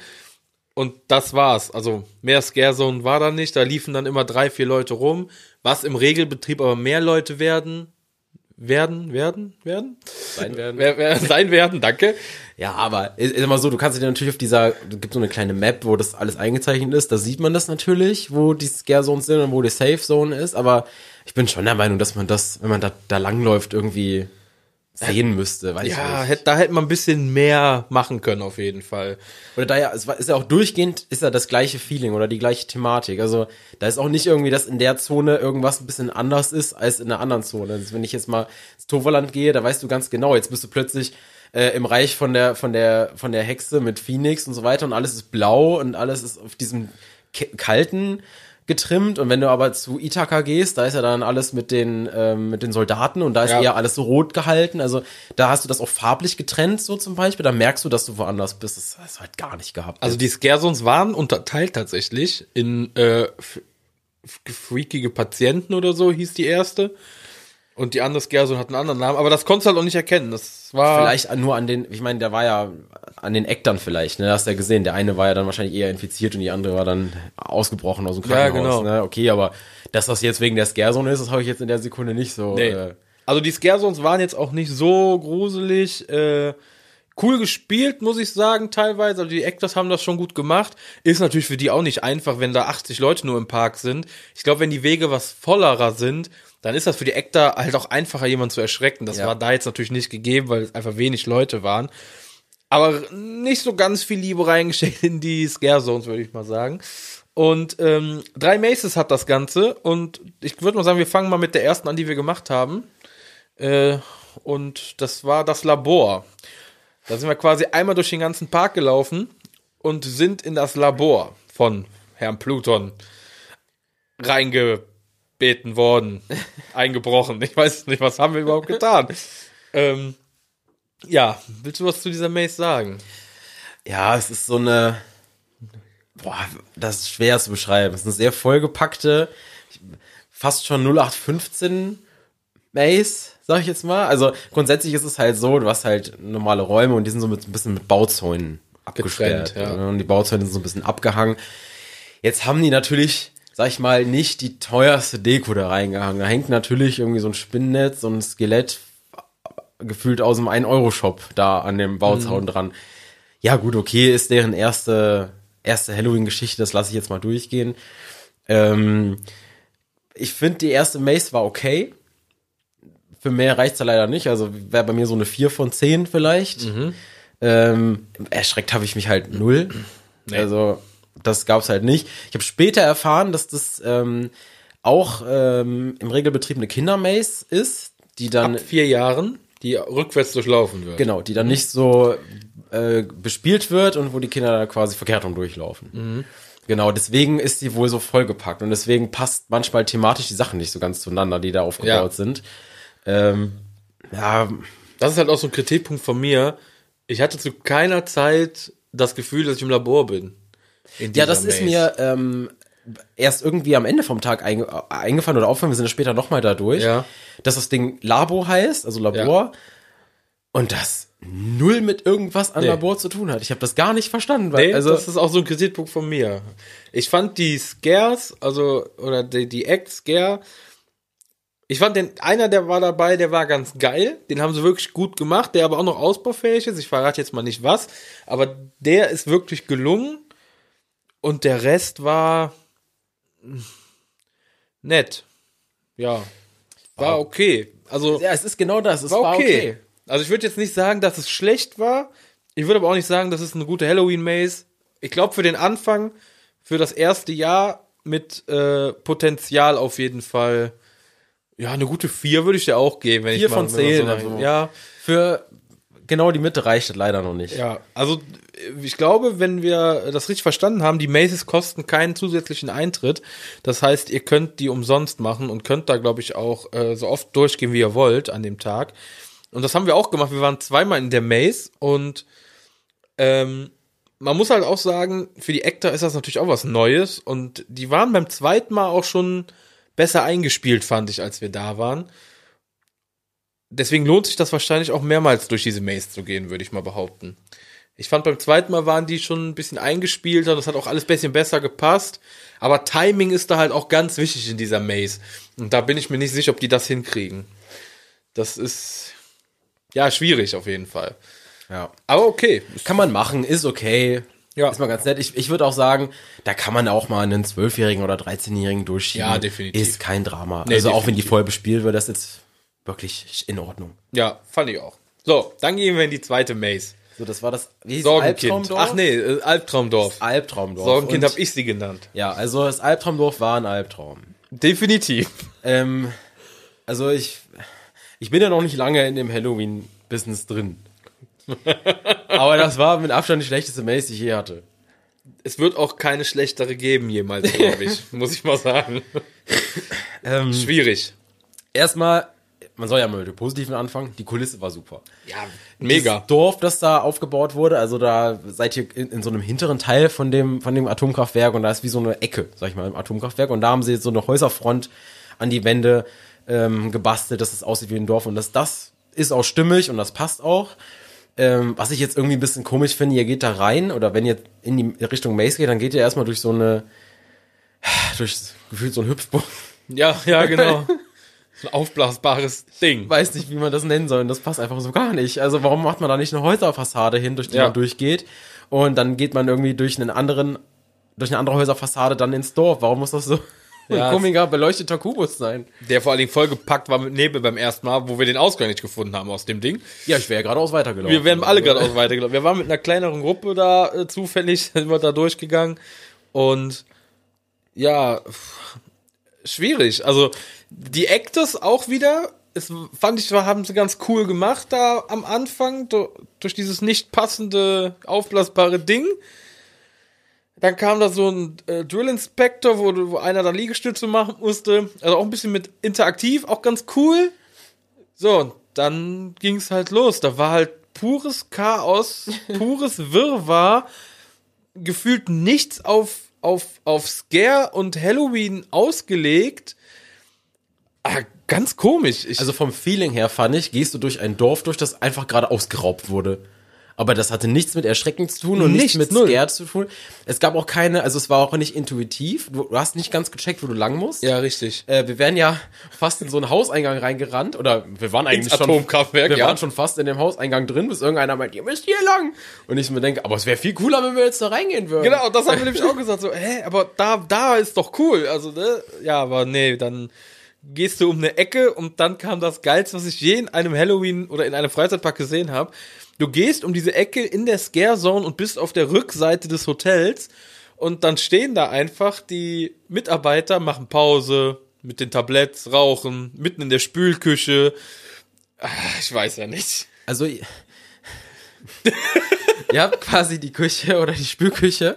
Und das war's. Also mehr Scare Zone war da nicht. Da liefen dann immer drei, vier Leute rum. Was im Regelbetrieb aber mehr Leute werden, werden, werden, werden, Sein werden. wer, wer sein werden, danke. Ja, aber ist ist immer so, du kannst dir natürlich auf dieser, es gibt so eine kleine Map, wo das alles eingezeichnet ist, da sieht man das natürlich, wo die Scare Zones sind und wo die Safe Zone ist, aber ich bin schon der Meinung, dass man das, wenn man da, da langläuft, irgendwie sehen müsste, weiß Ja, ich nicht. da hätte man ein bisschen mehr machen können, auf jeden Fall. Oder da ja, es war, ist ja auch durchgehend, ist ja das gleiche Feeling oder die gleiche Thematik. Also da ist auch nicht irgendwie, dass in der Zone irgendwas ein bisschen anders ist als in der anderen Zone. Also, wenn ich jetzt mal ins Toverland gehe, da weißt du ganz genau, jetzt bist du plötzlich äh, im Reich von der von der von der Hexe mit Phoenix und so weiter und alles ist blau und alles ist auf diesem kalten getrimmt und wenn du aber zu Ithaka gehst, da ist ja dann alles mit den ähm, mit den Soldaten und da ist Ja. eher alles so rot gehalten. Also da hast du das auch farblich getrennt so zum Beispiel. Da merkst du, dass du woanders bist. Das hast du halt gar nicht gehabt. Also die Scarsons waren unterteilt tatsächlich in äh, freakige Patienten oder so, hieß die erste. Und die andere Scarson hat einen anderen Namen, aber das konntest du halt auch nicht erkennen. Das war vielleicht nur an den, ich meine, der war ja an den Ektern vielleicht, ne? Hast du ja gesehen. Der eine war ja dann wahrscheinlich eher infiziert und die andere war dann ausgebrochen aus dem Ja, Krankenhaus. genau. Ne? Okay, aber dass das jetzt wegen der Scarezone ist, das habe ich jetzt in der Sekunde nicht so. Nee. Äh, Also die Scaresons waren jetzt auch nicht so gruselig. Äh, cool gespielt, muss ich sagen, teilweise. Also die Actors haben das schon gut gemacht. Ist natürlich für die auch nicht einfach, wenn da 80 Leute nur im Park sind. Ich glaube, wenn die Wege was vollerer sind, dann ist das für die Actor halt auch einfacher, jemanden zu erschrecken. Das Ja. war da jetzt natürlich nicht gegeben, weil es einfach wenig Leute waren. Aber nicht so ganz viel Liebe reingesteckt in die Scare Zones, würde ich mal sagen. Und ähm, drei Maces hat das Ganze. Und ich würde mal sagen, wir fangen mal mit der ersten an, die wir gemacht haben. Äh, und das war das Labor. Da sind wir quasi einmal durch den ganzen Park gelaufen und sind in das Labor von Herrn Pluton reingebeten worden, eingebrochen. Ich weiß nicht, was haben wir überhaupt getan? ähm, ja, willst du was zu dieser Maze sagen? ja, es ist so eine, boah, das ist schwer zu beschreiben. Es ist eine sehr vollgepackte, fast schon 0815 Maze, sag ich jetzt mal. Also grundsätzlich ist es halt so, du hast halt normale Räume und die sind so mit, ein bisschen mit Bauzäunen abgesperrt. Ja. Und die Bauzäune sind so ein bisschen abgehangen. Jetzt haben die natürlich, sag ich mal, nicht die teuerste Deko da reingehangen. Da hängt natürlich irgendwie so ein Spinnennetz, so ein Skelett gefühlt aus dem 1-Euro-Shop da an dem Bauzaun dran. Ja, gut, okay, ist deren erste, erste Halloween-Geschichte, das lasse ich jetzt mal durchgehen. Ähm, ich finde, die erste Maze war okay. Für mehr reicht's ja leider nicht. Also wäre bei mir so eine 4 von 10 vielleicht. Ähm, erschreckt habe ich mich halt null. Also, das gab's halt nicht. Ich habe später erfahren, dass das ähm, auch ähm, im Regelbetrieb eine Kindermaze ist, die dann Ab vier Jahren, die rückwärts durchlaufen wird. Genau, die dann nicht so äh, bespielt wird und wo die Kinder da quasi verkehrt rum durchlaufen. Genau, deswegen ist die wohl so vollgepackt und deswegen passt manchmal thematisch die Sachen nicht so ganz zueinander, die da aufgebaut Ja. sind. Ähm, ja, Das ist halt auch so ein Kritikpunkt von mir. Ich hatte zu keiner Zeit das Gefühl, dass ich im Labor bin. Ja, das ist Maze. mir ähm, erst irgendwie am Ende vom Tag einge eingefallen oder aufgefallen, wir sind ja später nochmal da durch, Ja. dass das Ding Labo heißt, also Labor, und das null mit irgendwas an Nee. Labor zu tun hat. Ich habe das gar nicht verstanden. Weil, Nee, also, das ist auch so ein Kritikpunkt von mir. Ich fand die Scares, also, oder die, die Act Scare, ich fand den, einer, der war dabei, der war ganz geil. Den haben sie wirklich gut gemacht, der aber auch noch ausbaufähig ist. Ich verrate jetzt mal nicht was, aber der ist wirklich gelungen. Und der Rest war nett. Ja. War okay. Also, ja, es ist genau das. Es war war okay. okay. Also ich würde jetzt nicht sagen, dass es schlecht war. Ich würde aber auch nicht sagen, dass es eine gute Halloween-Maze. Ich glaube, für den Anfang, für das erste Jahr mit äh, Potenzial auf jeden Fall. Ja, eine gute 4 würde ich dir auch geben. Wenn Vier ich mal, von wenn man zehn, So also. ja, Für genau die Mitte reicht leider noch nicht. ja, also ich glaube, wenn wir das richtig verstanden haben, die Mazes kosten keinen zusätzlichen Eintritt. Das heißt, ihr könnt die umsonst machen und könnt da, glaube ich, auch äh, so oft durchgehen, wie ihr wollt an dem Tag. Und das haben wir auch gemacht. Wir waren zweimal in der Maze und ähm, man muss halt auch sagen, für die Actor ist das natürlich auch was Neues und die waren beim zweiten Mal auch schon besser eingespielt, fand ich, als wir da waren. Deswegen lohnt sich das wahrscheinlich auch mehrmals durch diese Maze zu gehen, würde ich mal behaupten. Ich fand beim zweiten Mal waren die schon ein bisschen eingespielter, das hat auch alles ein bisschen besser gepasst. Aber Timing ist da halt auch ganz wichtig in dieser Maze. Und da bin ich mir nicht sicher, ob die das hinkriegen. Das ist ja schwierig auf jeden Fall. Ja. Aber okay. Kann man machen, ist okay. Ja. Ist mal ganz nett. Ich, ich würde auch sagen, da kann man auch mal einen Zwölfjährigen oder 13-Jährigen durchschieben. Ja, definitiv. Ist kein Drama. Nee, also auch wenn die definitiv. voll bespielt wird, das ist wirklich in Ordnung. Ja, fand ich auch. So, dann gehen wir in die zweite Maze. So, das war das wie hieß? Sorgenkind. Albtraumdorf? Ach nee, äh, Albtraumdorf. Albtraumdorf. Sorgenkind habe ich sie genannt. Ja, also das Albtraumdorf war ein Albtraum. Definitiv. Ähm, also ich, ich bin ja noch nicht lange in dem Halloween-Business drin. Aber das war mit Abstand die schlechteste Maze, die ich je hatte. es wird auch keine schlechtere geben jemals, glaube ich, muss ich mal sagen. Ähm, Schwierig. erstmal, man soll ja mal mit dem Positiven anfangen, die Kulisse war super. Ja, mega. Das Dorf, das da aufgebaut wurde, also da seid ihr in, in so einem hinteren Teil von dem, von dem Atomkraftwerk und da ist wie so eine Ecke, sag ich mal, im Atomkraftwerk und da haben sie jetzt so eine Häuserfront an die Wände ähm, gebastelt, dass es aussieht wie ein Dorf und das, das ist auch stimmig und das passt auch. Ähm, was ich jetzt irgendwie ein bisschen komisch finde, ihr geht da rein oder wenn ihr in die Richtung Maze geht, dann geht ihr erstmal durch so eine, durch gefühlt so ein Hüpfbogen. Ja, ja, genau. So ein aufblasbares Ding. weiß nicht, wie man das nennen soll. Und das passt einfach so gar nicht. Also warum macht man da nicht eine Häuserfassade hin, durch die Ja. man durchgeht? Und dann geht man irgendwie durch einen anderen, durch eine andere Häuserfassade dann ins Dorf. Warum muss das so Ja, ein komischer, beleuchteter Kubus sein? Der vor allen Dingen vollgepackt war mit Nebel beim ersten Mal, wo wir den Ausgang nicht gefunden haben aus dem Ding. Ja, ich wäre geradeaus weitergelaufen. Wir wären alle geradeaus weitergelaufen. Wir waren mit einer kleineren Gruppe da äh, zufällig, sind wir da durchgegangen. Und ja, schwierig. Also die Actors auch wieder, es fand ich, haben sie ganz cool gemacht da am Anfang, durch dieses nicht passende, aufblasbare Ding. Dann kam da so ein äh, Drill Inspector, wo, wo einer da Liegestütze machen musste. Also auch ein bisschen mit interaktiv, auch ganz cool. So, und dann ging's halt los. Da war halt pures Chaos, pures Wirrwarr. Gefühlt nichts auf, auf, auf Scare und Halloween ausgelegt. Ah, ganz komisch. Ich, Also vom Feeling her fand ich, gehst du durch ein Dorf durch, das einfach gerade ausgeraubt wurde. Aber das hatte nichts mit Erschrecken zu tun und nichts, Nichts, mit null. Zu tun. Es gab auch keine, also es war auch nicht intuitiv. Du, du hast nicht ganz gecheckt, wo du lang musst. ja, richtig. Äh, wir wären ja fast in so einen Hauseingang reingerannt oder wir waren eigentlich Ins schon Atomkraftwerk, wir ja. waren schon fast in dem Hauseingang drin, bis irgendeiner meint, ihr müsst hier lang. Und ich mir denke, aber es wäre viel cooler, wenn wir jetzt da reingehen würden. Genau, das haben wir nämlich auch gesagt. So, hä, aber da, da ist doch cool. Also, ne? Ja, aber nee, dann gehst du um eine Ecke und dann kam das Geilste, was ich je in einem Halloween oder in einem Freizeitpark gesehen habe. Du gehst um diese Ecke in der Scare Zone und bist auf der Rückseite des Hotels und dann stehen da einfach die Mitarbeiter, machen Pause mit den Tabletts, rauchen, mitten in der Spülküche. Ah, Ich weiß ja nicht. Also ihr habt quasi die Küche oder die Spülküche,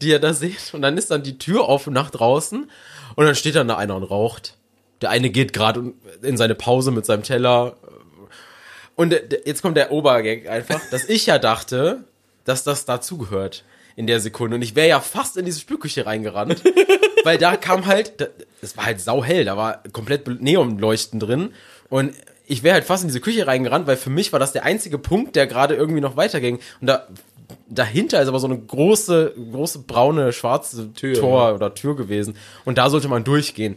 die ihr da seht und dann ist dann die Tür offen nach draußen und dann steht dann da einer und raucht. Der eine geht gerade in seine Pause mit seinem Teller und jetzt kommt der Obergag einfach, dass ich ja dachte, dass das dazugehört in der Sekunde. Und ich wäre ja fast in diese Spülküche reingerannt, weil da kam halt, es war halt sauhell, da war komplett Neonleuchten drin. Und ich wäre halt fast in diese Küche reingerannt, weil für mich war das der einzige Punkt, der gerade irgendwie noch weiterging. Und da dahinter ist aber so eine große, große braune, schwarze Tür, Tor oder Tür gewesen. Und da sollte man durchgehen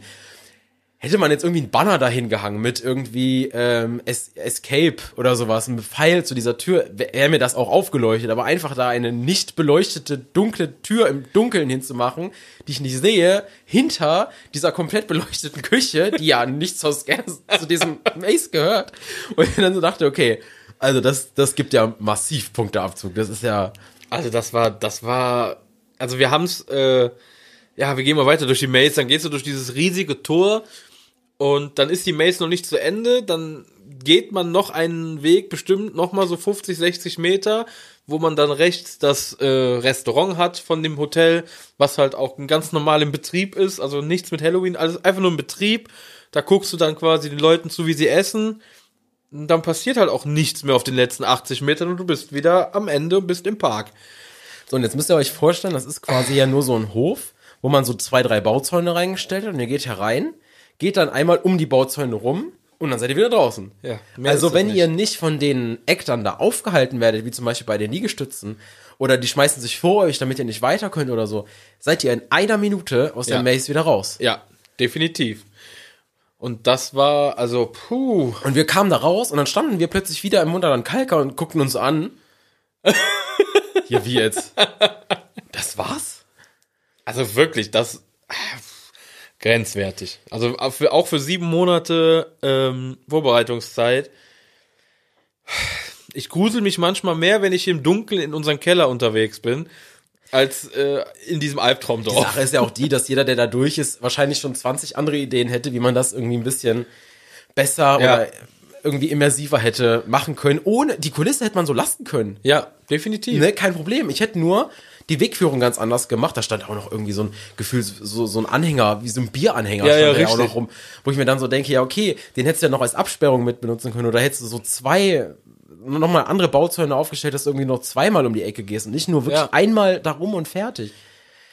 hätte man jetzt irgendwie einen Banner dahin gehangen mit irgendwie ähm, es Escape oder sowas, ein Pfeil zu dieser Tür, wäre mir das auch aufgeleuchtet, aber einfach da eine nicht beleuchtete, dunkle Tür im Dunkeln hinzumachen, die ich nicht sehe, hinter dieser komplett beleuchteten Küche, die ja nicht zu, zu diesem Maze gehört. Und ich dann so dachte, okay, also das, das gibt ja massiv Punkteabzug. Das ist ja, Also das war, das war, also wir haben's, äh, ja, wir gehen mal weiter durch die Maze, dann gehst du durch dieses riesige Tor und dann ist die Maze noch nicht zu Ende, dann geht man noch einen Weg, bestimmt noch mal so 50, 60 Meter, wo man dann rechts das äh, Restaurant hat von dem Hotel, was halt auch ein ganz normal im Betrieb ist, also nichts mit Halloween, alles einfach nur im Betrieb. Da guckst du dann quasi den Leuten zu, wie sie essen. Und dann passiert halt auch nichts mehr auf den letzten 80 Metern und du bist wieder am Ende und bist im Park. So, und jetzt müsst ihr euch vorstellen, das ist quasi ja nur so ein Hof, wo man so zwei, drei Bauzäune reingestellt hat und ihr geht herein, geht dann einmal um die Bauzäune rum und dann seid ihr wieder draußen. Ja, also wenn nicht. ihr nicht von den Actern da aufgehalten werdet, wie zum Beispiel bei den Liegestützen, oder die schmeißen sich vor euch, damit ihr nicht weiter könnt oder so, seid ihr in einer Minute aus Ja. der Maze wieder raus. Ja, definitiv. Und das war, also, puh. Und wir kamen da raus und dann standen wir plötzlich wieder im Wunderland Kalker und guckten uns an. ja, wie jetzt? Das war's? Also wirklich, das grenzwertig. Also auch für, sieben Monate ähm, Vorbereitungszeit. Ich grusel mich manchmal mehr, wenn ich im Dunkeln in unserem Keller unterwegs bin, als äh, in diesem Die Albtraumdorf. Sache ist ja auch die, dass jeder, der da durch ist, wahrscheinlich schon 20 andere Ideen hätte, wie man das irgendwie ein bisschen besser Ja. oder irgendwie immersiver hätte machen können. Ohne, die Kulisse hätte man so lassen können. Ja, definitiv. Ne, kein Problem. Ich hätte nur die Wegführung ganz anders gemacht. Da stand auch noch irgendwie so ein Gefühl, so, so ein Anhänger, wie so ein Bieranhänger Ja, ja, stand da auch noch rum. Wo ich mir dann so denke, ja, okay, den hättest du ja noch als Absperrung mit benutzen können. Oder hättest du so zwei, nochmal andere Bauzäune aufgestellt, dass du irgendwie noch zweimal um die Ecke gehst und nicht nur wirklich Ja. einmal da rum und fertig.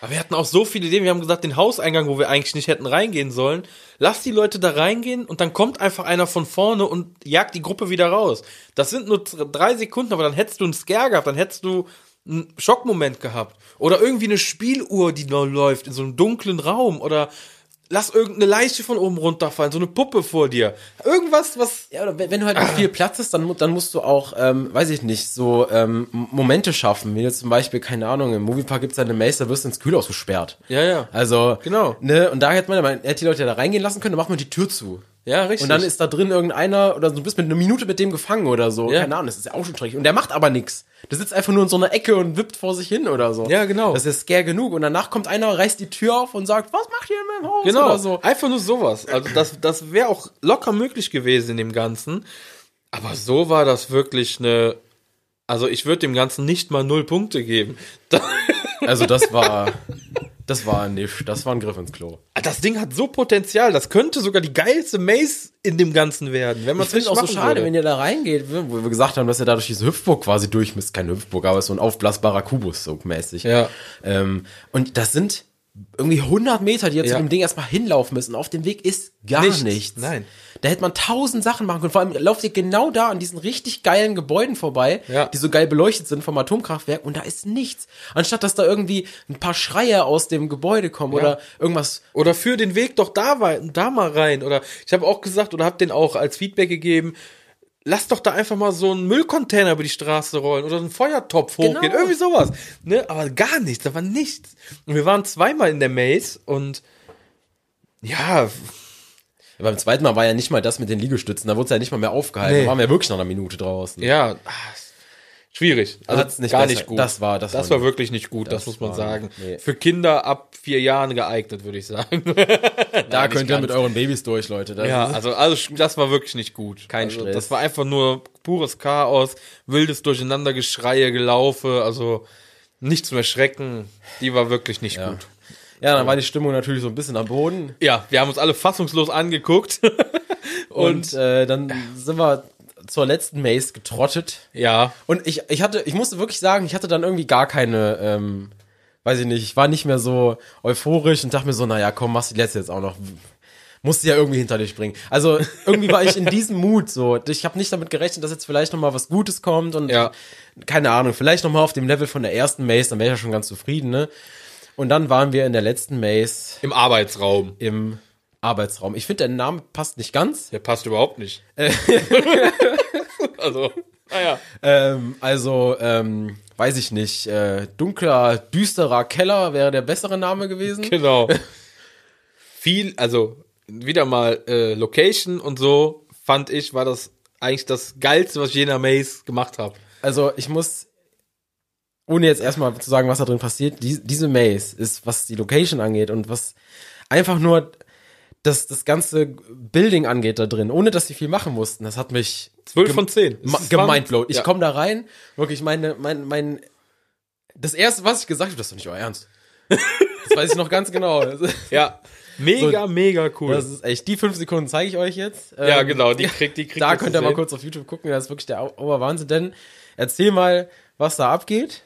Aber wir hatten auch so viele Ideen. Wir haben gesagt, den Hauseingang, wo wir eigentlich nicht hätten reingehen sollen, lass die Leute da reingehen und dann kommt einfach einer von vorne und jagt die Gruppe wieder raus. Das sind nur drei Sekunden, aber dann hättest du einen Scare gehabt, dann hättest du einen Schockmoment gehabt. Oder irgendwie eine Spieluhr, die noch läuft in so einem dunklen Raum. Oder lass irgendeine Leiche von oben runterfallen, so eine Puppe vor dir. Irgendwas, was. Ja, oder wenn wenn du halt nicht viel Platz hast, dann, dann musst du auch, ähm, weiß ich nicht, so ähm, Momente schaffen. Wie jetzt zum Beispiel, keine Ahnung, im Moviepark gibt's da eine Maze, da wirst du ins Kühlhaus gesperrt. Ja, ja. Also, Genau. Ne, und da hätte man, man hätte die Leute da reingehen lassen können, dann macht man die Tür zu. Ja, richtig. Und dann ist da drin irgendeiner, oder du bist mit einer Minute mit dem gefangen oder so. Ja. Keine Ahnung, das ist ja auch schon schrecklich. Und der macht aber nix. Der sitzt einfach nur in so einer Ecke und wippt vor sich hin oder so. Ja, genau. Das ist scare genug. Und danach kommt einer, reißt die Tür auf und sagt, was macht ihr in meinem Haus? Genau, Oder so. einfach nur sowas. Also das, das wäre auch locker möglich gewesen in dem Ganzen. Aber so war das wirklich eine. Also ich würde dem Ganzen nicht mal null Punkte geben. Also das war, das war nicht, das war ein Griff ins Klo. Das Ding hat so Potenzial. Das könnte sogar die geilste Maze in dem Ganzen werden, wenn man Ich es richtig auch so schade, würde. wenn ihr da reingeht, wo wir gesagt haben, dass ihr da durch diese Hüpfburg quasi durch müsst. Kein Hüpfburg, aber so ein aufblasbarer Kubus so mäßig. Ja. Ähm, und das sind irgendwie 100 Meter, die ihr Ja. zu dem Ding erstmal hinlaufen müssen. Auf dem Weg ist gar Nichts. nichts. Nein. Da hätte man tausend Sachen machen können. Vor allem lauft ihr genau da an diesen richtig geilen Gebäuden vorbei, Ja. die so geil beleuchtet sind vom Atomkraftwerk und da ist nichts. Anstatt dass da irgendwie ein paar Schreie aus dem Gebäude kommen oder irgendwas Oder für den Weg doch da, da mal rein. Oder ich habe auch gesagt oder habe den auch als Feedback gegeben. Lass doch da einfach mal so einen Müllcontainer über die Straße rollen oder einen Feuertopf hochgehen, Genau. irgendwie sowas. Ne? Aber gar nichts, da war nichts. Und wir waren zweimal in der Maze und ja, Beim zweiten Mal war ja nicht mal das mit den Liegestützen, da wurde es ja nicht mal mehr aufgehalten. Nee. Da waren wir wirklich noch eine Minute draußen. ja, ah, schwierig. Also Hat's nicht gar besser. nicht gut. Das war- das das war war wirklich nicht gut, das, das muss man war- sagen. nee. Für Kinder ab vier Jahren geeignet, würde ich sagen. Da nicht könnt ihr mit euren Babys durch, Leute. Das Ja, also, also das war wirklich nicht gut. Kein also, Stress. Das war einfach nur pures Chaos, wildes Durcheinandergeschreie, Gelaufe, also nichts zum Erschrecken. Die war wirklich nicht ja. gut. Ja, dann war die Stimmung natürlich so ein bisschen am Boden. Ja, wir haben uns alle fassungslos angeguckt. Und, äh, dann sind wir zur letzten Maze getrottet. ja, Und ich, ich hatte, ich musste wirklich sagen, ich hatte dann irgendwie gar keine, ähm, weiß ich nicht, ich war nicht mehr so euphorisch und dachte mir so, naja, komm, machst die letzte jetzt auch noch. Musste ja irgendwie hinter dich bringen. Also irgendwie war ich in diesem Mut so. Ich habe nicht damit gerechnet, dass jetzt vielleicht noch mal was Gutes kommt und Ja. keine Ahnung, vielleicht noch mal auf dem Level von der ersten Maze, dann wäre ich ja schon ganz zufrieden, ne? Und dann waren wir in der letzten Maze im Arbeitsraum. im Arbeitsraum. Ich finde, der Name passt nicht ganz. Der passt überhaupt nicht. also, naja. Ähm, also, ähm, weiß ich nicht, äh, dunkler, düsterer Keller wäre der bessere Name gewesen. Genau. Viel, also wieder mal äh, Location und so, fand ich, war das eigentlich das Geilste, was ich je in der Maze gemacht habe. Also, ich muss, ohne jetzt erstmal zu sagen, was da drin passiert, die, diese Maze ist, was die Location angeht und was einfach nur das, das ganze Building angeht da drin, ohne dass sie viel machen mussten. Das hat mich 12 gem- von 10. ma- Es war- gemindblowt. Ich ja. komme da rein, wirklich meine, mein, mein, das erste, was ich gesagt habe, das ist doch nicht euer Ernst. Das weiß ich noch ganz genau. Ja, mega, mega cool. Das ist echt, die fünf Sekunden zeige ich euch jetzt. ja, Ähm, genau, die kriegt, die kriegt Da könnt ihr mal kurz auf YouTube gucken, das ist wirklich der Oberwahnsinn. Denn erzähl mal, was da abgeht.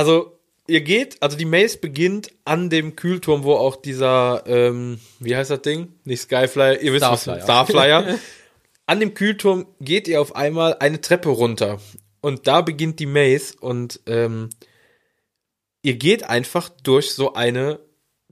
Also, ihr geht, also die Maze beginnt an dem Kühlturm, wo auch dieser, ähm, wie heißt das Ding? Nicht Skyflyer, ihr wisst was, Starflyer. Starflyer. an dem Kühlturm geht ihr auf einmal eine Treppe runter. Und da beginnt die Maze und ähm, ihr geht einfach durch so eine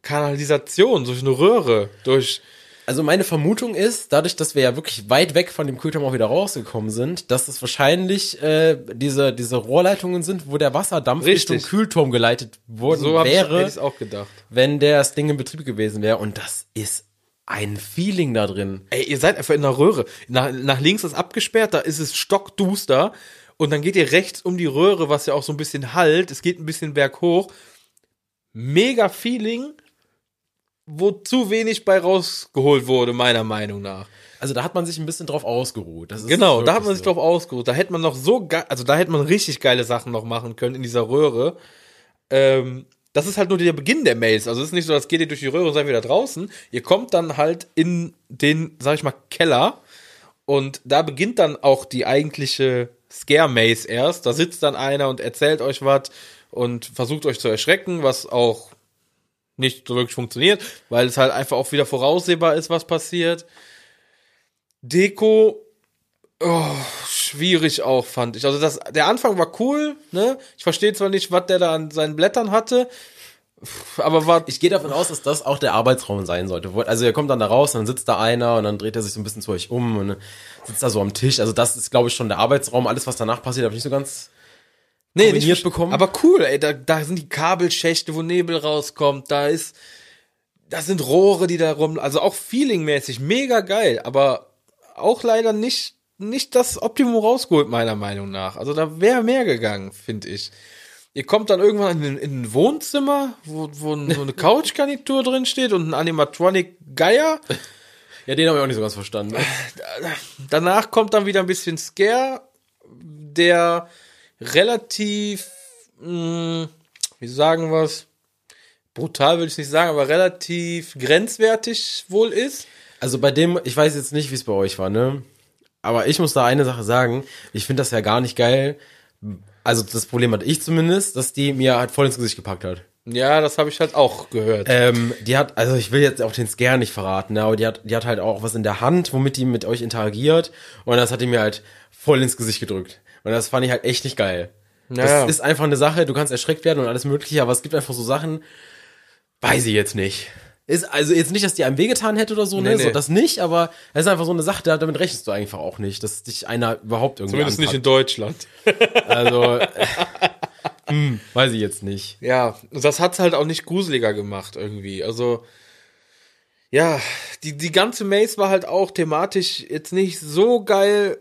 Kanalisation, durch eine Röhre, durch. Also meine Vermutung ist, dadurch, dass wir ja wirklich weit weg von dem Kühlturm auch wieder rausgekommen sind, dass es wahrscheinlich äh, diese, diese Rohrleitungen sind, wo der Wasserdampf Richtig. Richtung Kühlturm geleitet worden So ich wäre, es auch gedacht. wenn das Ding in Betrieb gewesen wäre. Und das ist ein Feeling da drin. Ey, ihr seid einfach in der Röhre. Nach, nach links ist abgesperrt, da ist es stockduster. Und dann geht ihr rechts um die Röhre, was ja auch so ein bisschen halt. Es geht ein bisschen berghoch. Mega Feeling, wo zu wenig bei rausgeholt wurde, meiner Meinung nach. Also da hat man sich ein bisschen drauf ausgeruht. Das ist Genau, da hat man sich so. drauf ausgeruht. Da hätte man noch so geil, also da hätte man richtig geile Sachen noch machen können in dieser Röhre. ähm, das ist halt nur der Beginn der Maze. Also es ist nicht so, dass geht ihr durch die Röhre und seid wieder draußen. Ihr kommt dann halt in den, sag ich mal, Keller. Und da beginnt dann auch die eigentliche Scare Maze erst. Da sitzt dann einer und erzählt euch was und versucht euch zu erschrecken, was auch nicht so wirklich funktioniert, weil es halt einfach auch wieder voraussehbar ist, was passiert. Deko, oh, schwierig auch, fand ich. Also das, der Anfang war cool, ne? Ich verstehe zwar nicht, was der da an seinen Blättern hatte, aber war. Ich gehe davon aus, dass das auch der Arbeitsraum sein sollte. Also er kommt dann da raus, dann sitzt da einer und dann dreht er sich so ein bisschen zu euch um und sitzt da so am Tisch. Also das ist, glaube ich, schon der Arbeitsraum. Alles, was danach passiert, habe ich nicht so ganz. Nee, nicht bekommen. Aber cool, ey, da, da sind die Kabelschächte, wo Nebel rauskommt, da ist, da sind Rohre, die da rum, also auch feelingmäßig mega geil, aber auch leider nicht, nicht das Optimum rausgeholt, meiner Meinung nach. Also da wäre mehr gegangen, finde ich. Ihr kommt dann irgendwann in, in ein Wohnzimmer, wo, wo so eine Couchgarnitur drin steht und ein Animatronic Geier. Ja, den habe ich auch nicht so ganz verstanden. Danach kommt dann wieder ein bisschen Scare, der relativ, mh, wie sagen wir's, brutal würde ich nicht sagen, aber relativ grenzwertig wohl ist. Also bei dem, ich weiß jetzt nicht, wie es bei euch war, ne? Aber ich muss da eine Sache sagen. Ich finde das ja gar nicht geil. Also das Problem hatte ich zumindest, dass die mir halt voll ins Gesicht gepackt hat. Ja, das habe ich halt auch gehört. Ähm, die hat, also ich will jetzt auch den Scare nicht verraten, ne, aber die hat, die hat halt auch was in der Hand, womit die mit euch interagiert. Und das hat die mir halt voll ins Gesicht gedrückt. Und das fand ich halt echt nicht geil. Naja. Das ist einfach eine Sache, du kannst erschreckt werden und alles mögliche, aber es gibt einfach so Sachen, weiß ich jetzt nicht. Ist also jetzt nicht, dass die einem wehgetan hätte oder so, ne? Nee, nee. So, das nicht, aber es ist einfach so eine Sache, da- damit rechnest du einfach auch nicht, dass dich einer überhaupt irgendwie Zumindest nicht in anpackt. Deutschland. Also, hm, weiß ich jetzt nicht. Ja, das hat's halt auch nicht gruseliger gemacht irgendwie. Also ja, die die ganze Maze war halt auch thematisch jetzt nicht so geil,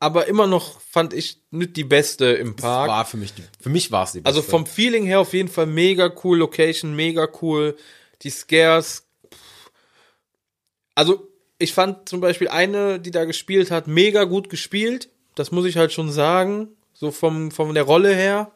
aber immer noch fand ich nicht die beste im Park. War für mich, die, für mich war es die Also beste. vom Feeling her auf jeden Fall mega cool, Location mega cool, die Scares. pff. Also ich fand zum Beispiel eine, die da gespielt hat, mega gut gespielt. Das muss ich halt schon sagen, so vom von der Rolle her.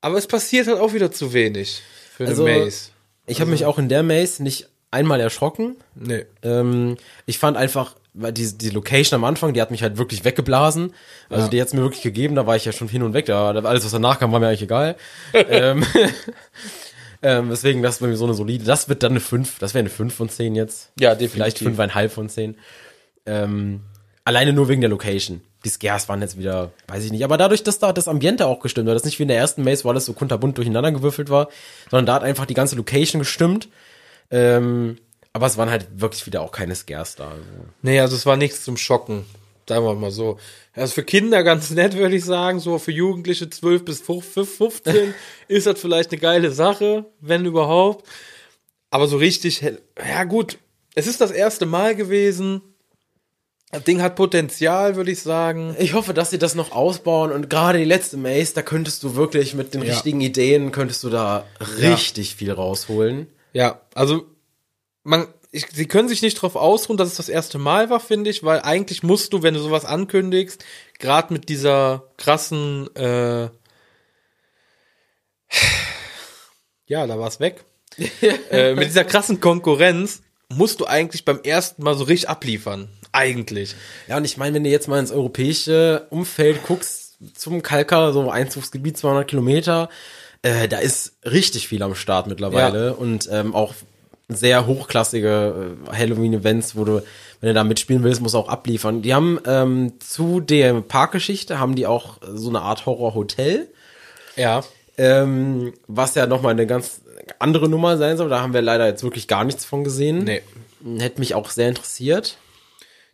Aber es passiert halt auch wieder zu wenig für eine Also, Maze. Ich habe mich auch in der Maze nicht einmal erschrocken. Nee. Ähm, ich fand einfach, weil die, die Location am Anfang, die hat mich halt wirklich weggeblasen. Also Ja. die hat's mir wirklich gegeben, da war ich ja schon hin und weg. Da, alles, was danach kam, war mir eigentlich egal. ähm, ähm, deswegen, das ist bei mir so eine solide. Das wird dann eine 5. Das wäre eine 5 von 10 jetzt. Ja, definitiv. Vielleicht 5,5 von 10. Ähm, alleine nur wegen der Location. Die Scares waren jetzt wieder, weiß ich nicht. Aber dadurch, dass da das Ambiente auch gestimmt hat, das nicht wie in der ersten Maze, wo alles so kunterbunt durcheinander gewürfelt war, sondern da hat einfach die ganze Location gestimmt. Ähm, aber es waren halt wirklich wieder auch keine Scares da. Also. Nee, also es war nichts zum Schocken. Sagen wir mal so. Also für Kinder ganz nett, würde ich sagen. So für Jugendliche 12 bis 15 ist das vielleicht eine geile Sache, wenn überhaupt. Aber so richtig, hell- ja gut, es ist das erste Mal gewesen. Das Ding hat Potenzial, würde ich sagen. Ich hoffe, dass sie das noch ausbauen und gerade die letzte Maze, da könntest du wirklich mit den Ja. richtigen Ideen, könntest du da richtig viel rausholen. Ja, also man, ich, sie können sich nicht drauf ausruhen, dass es das erste Mal war, finde ich, weil eigentlich musst du, wenn du sowas ankündigst, gerade mit dieser krassen, äh, ja, da war's weg, äh, mit dieser krassen Konkurrenz musst du eigentlich beim ersten Mal so richtig abliefern. Eigentlich. Ja, und ich meine, wenn du jetzt mal ins europäische Umfeld guckst, zum Kalkar, so Einzugsgebiet 200 Kilometer, äh, da ist richtig viel am Start mittlerweile und ähm, auch sehr hochklassige äh, Halloween-Events, wo du, wenn du da mitspielen willst, musst du auch abliefern. Die haben ähm, zu der Parkgeschichte haben die auch so eine Art Horror-Hotel, Ja. ähm, was ja nochmal eine ganz andere Nummer sein soll. Da haben wir leider jetzt wirklich gar nichts von gesehen. Nee. Hätte mich auch sehr interessiert.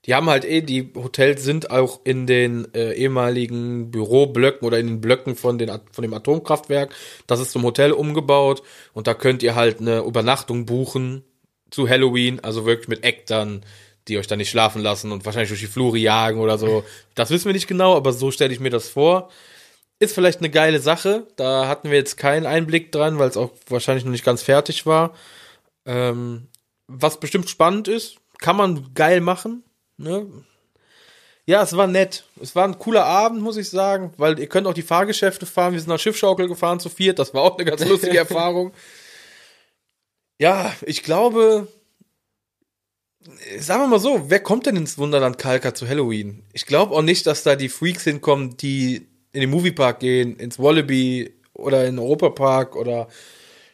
Die haben halt eh, die Hotels sind auch in den äh, ehemaligen Büroblöcken oder in den Blöcken von, den, von dem Atomkraftwerk. Das ist zum Hotel umgebaut und da könnt ihr halt eine Übernachtung buchen zu Halloween, also wirklich mit Äktern, die euch dann nicht schlafen lassen und wahrscheinlich durch die Flure jagen oder so. Das wissen wir nicht genau, aber so stelle ich mir das vor. Ist vielleicht eine geile Sache. Da hatten wir jetzt keinen Einblick dran, weil es auch wahrscheinlich noch nicht ganz fertig war. Ähm, was bestimmt spannend ist, kann man geil machen. Ne? Ja, es war nett. Es war ein cooler Abend, muss ich sagen, weil ihr könnt auch die Fahrgeschäfte fahren. Wir sind nach Schiffschaukel gefahren zu viert. Das war auch eine ganz lustige Erfahrung. Ja, ich glaube, sagen wir mal so, wer kommt denn ins Wunderland Kalka zu Halloween? Ich glaube auch nicht, dass da die Freaks hinkommen, die in den Moviepark gehen, ins Wallaby oder in den Europapark oder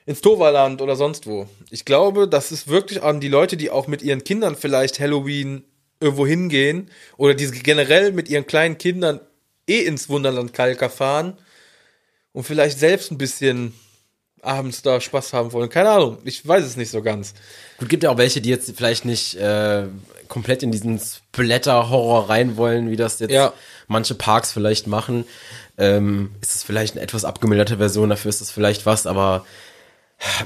ins Toverland oder sonst wo. Ich glaube, das ist wirklich an die Leute, die auch mit ihren Kindern vielleicht Halloween irgendwo hingehen oder die generell mit ihren kleinen Kindern eh ins Wunderland Kalka fahren und vielleicht selbst ein bisschen abends da Spaß haben wollen. Keine Ahnung, ich weiß es nicht so ganz. Gut, gibt ja auch welche, die jetzt vielleicht nicht äh, komplett in diesen Splatter-Horror rein wollen, wie das jetzt Ja. manche Parks vielleicht machen. Ähm, ist es vielleicht eine etwas abgemilderte Version, dafür ist es vielleicht was, aber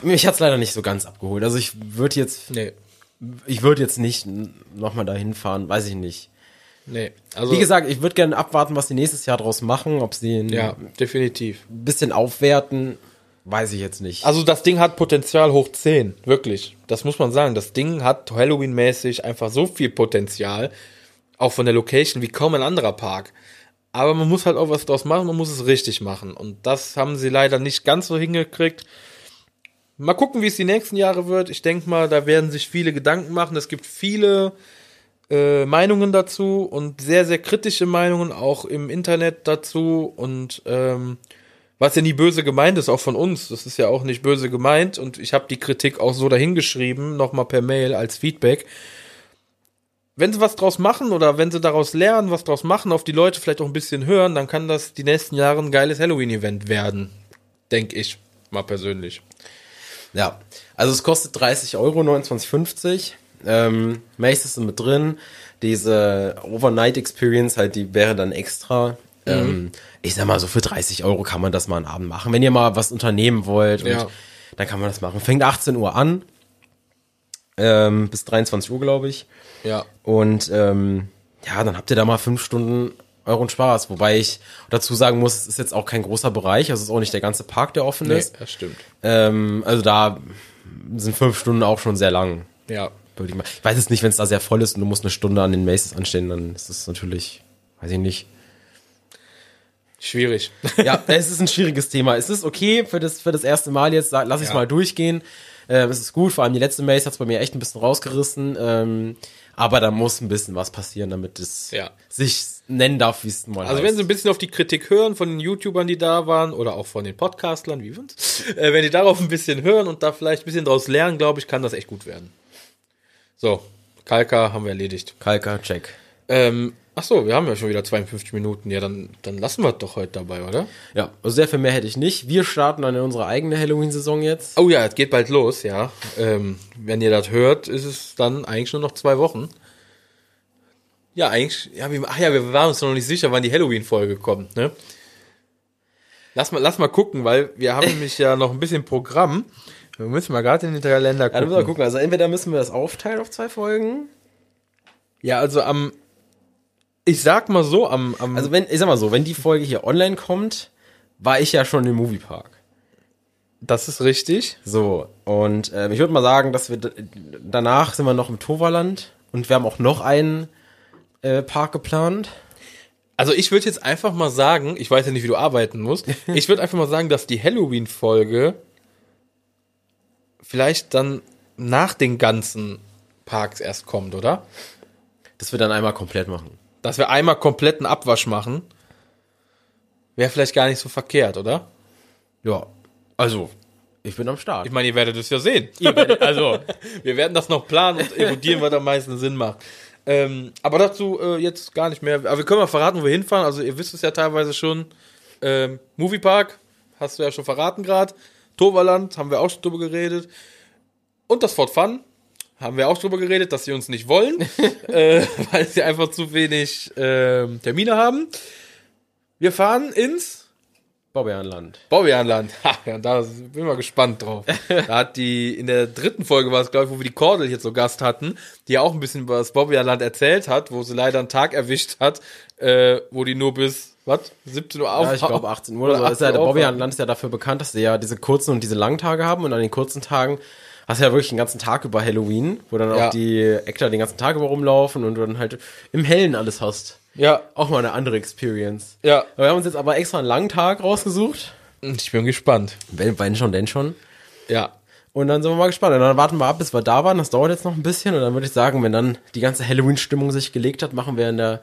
mich hat's leider nicht so ganz abgeholt. Also ich würde jetzt, Nee, ich würde jetzt nicht nochmal dahin fahren, weiß ich nicht. nee. Also, Wie gesagt, ich würde gerne abwarten, was die nächstes Jahr draus machen, ob sie ein ja, definitiv. bisschen aufwerten, weiß ich jetzt nicht. Also das Ding hat Potenzial hoch 10, wirklich. Das muss man sagen. Das Ding hat Halloween-mäßig einfach so viel Potenzial, auch von der Location, wie kaum ein anderer Park. Aber man muss halt auch was draus machen, man muss es richtig machen. Und das haben sie leider nicht ganz so hingekriegt. Mal gucken, wie es die nächsten Jahre wird. Ich denke mal, da werden sich viele Gedanken machen. Es gibt viele äh, Meinungen dazu und sehr, sehr kritische Meinungen auch im Internet dazu. Und ähm, was ja nie böse gemeint ist, auch von uns. Das ist ja auch nicht böse gemeint. Und ich habe die Kritik auch so dahingeschrieben, nochmal per Mail als Feedback. Wenn sie was draus machen oder wenn sie daraus lernen, was draus machen, auf die Leute vielleicht auch ein bisschen hören, dann kann das die nächsten Jahre ein geiles Halloween-Event werden. Denke ich mal persönlich. Ja, also es kostet 30 Euro, 29,50. Ähm, Mace ist mit drin. Diese Overnight Experience halt, die wäre dann extra. Ähm, ich sag mal, so für 30 Euro kann man das mal einen Abend machen. Wenn ihr mal was unternehmen wollt, und Ja. dann kann man das machen. Fängt 18 Uhr an. Ähm, bis 23 Uhr, glaube ich. Ja. Und ähm, ja, dann habt ihr da mal fünf Stunden euren Spaß. Wobei ich dazu sagen muss, es ist jetzt auch kein großer Bereich. Also es ist auch nicht der ganze Park, der offen Nee, ist. das stimmt. Ähm, also da sind fünf Stunden auch schon sehr lang. Ja. Würde ich, mal. ich weiß jetzt nicht, wenn es da sehr voll ist und du musst eine Stunde an den Maces anstehen, dann ist das natürlich, weiß ich nicht. Schwierig. Ja, es ist ein schwieriges Thema. Es ist okay für das, für das erste Mal jetzt, lass ich es Ja. mal durchgehen. Ähm, es ist gut, vor allem die letzte Mace hat es bei mir echt ein bisschen rausgerissen. Ähm, aber da muss ein bisschen was passieren, damit es Ja. sich nennen darf, wie es mal Also heißt. wenn Sie ein bisschen auf die Kritik hören von den YouTubern, die da waren, oder auch von den Podcastlern wie uns, äh, wenn die darauf ein bisschen hören und da vielleicht ein bisschen draus lernen, glaube ich, kann das echt gut werden. So, Kalka haben wir erledigt. Kalka, check. Ähm, ach so, wir haben ja schon wieder 52 Minuten. Ja, dann, dann lassen wir es doch heute dabei, oder? Ja, also sehr viel mehr hätte ich nicht. Wir starten dann in unsere eigene Halloween-Saison jetzt. Oh ja, es geht bald los, ja. Ähm, wenn ihr das hört, ist es dann eigentlich nur noch zwei Wochen. Ja, eigentlich, ja, wir, ach ja, wir waren uns noch nicht sicher, wann die Halloween-Folge kommt, ne? Lass mal, lass mal gucken, weil wir haben nämlich ja noch ein bisschen Programm. Wir müssen mal gerade in den Kalender Ja, gucken. müssen wir gucken. Also entweder müssen wir das aufteilen auf zwei Folgen. Ja, also am, ich sag mal so, am, am Also wenn, ich sag mal so, wenn die Folge hier online kommt, war ich ja schon im Moviepark. das ist richtig. So, und ähm, ich würde mal sagen, dass wir danach sind wir noch im Toverland und wir haben auch noch einen äh, Park geplant. Also ich würde jetzt einfach mal sagen, ich weiß ja nicht, wie du arbeiten musst, ich würde einfach mal sagen, dass die Halloween-Folge vielleicht dann nach den ganzen Parks erst kommt, oder? Das wir dann einmal komplett machen. Dass wir einmal kompletten Abwasch machen, wäre vielleicht gar nicht so verkehrt, oder? Ja, also, ich bin am Start. Ich meine, ihr werdet es ja sehen. also, wir werden das noch planen und erodieren, was am meisten Sinn macht. Ähm, aber dazu äh, jetzt gar nicht mehr. Aber wir können mal verraten, wo wir hinfahren. Also, ihr wisst es ja teilweise schon. Ähm, Moviepark, hast du ja schon verraten gerade. Toverland, haben wir auch schon drüber geredet. Und das Fort Fun, haben wir auch drüber geredet, dass sie uns nicht wollen, äh, weil sie einfach zu wenig ähm, Termine haben. Wir fahren ins Bobbejahnland. Bobbejahnland. Ha, ja, da bin ich mal gespannt drauf. Da hat die, in der dritten Folge war es, glaube ich, wo wir die Kordel jetzt so Gast hatten, die ja auch ein bisschen über das Bobbejahnland erzählt hat, wo sie leider einen Tag erwischt hat, äh, wo die nur bis, was, 17 Uhr auf Ja, ich glaube 18 Uhr oder so. Oder Ist ja, 18 der Bobbejahnland ist ja dafür bekannt, dass sie ja diese kurzen und diese langen Tage haben und an den kurzen Tagen hast du ja wirklich den ganzen Tag über Halloween, wo dann Ja. auch die Actor den ganzen Tag über rumlaufen und du dann halt im Hellen alles hast. Ja, Auch mal eine andere Experience. ja. Wir haben uns jetzt aber extra einen langen Tag rausgesucht. Ich bin gespannt. Wenn, wenn schon, denn schon. Ja. Und dann sind wir mal gespannt. Und dann warten wir ab, bis wir da waren. Das dauert jetzt noch ein bisschen. Und dann würde ich sagen, wenn dann die ganze Halloween-Stimmung sich gelegt hat, machen wir in der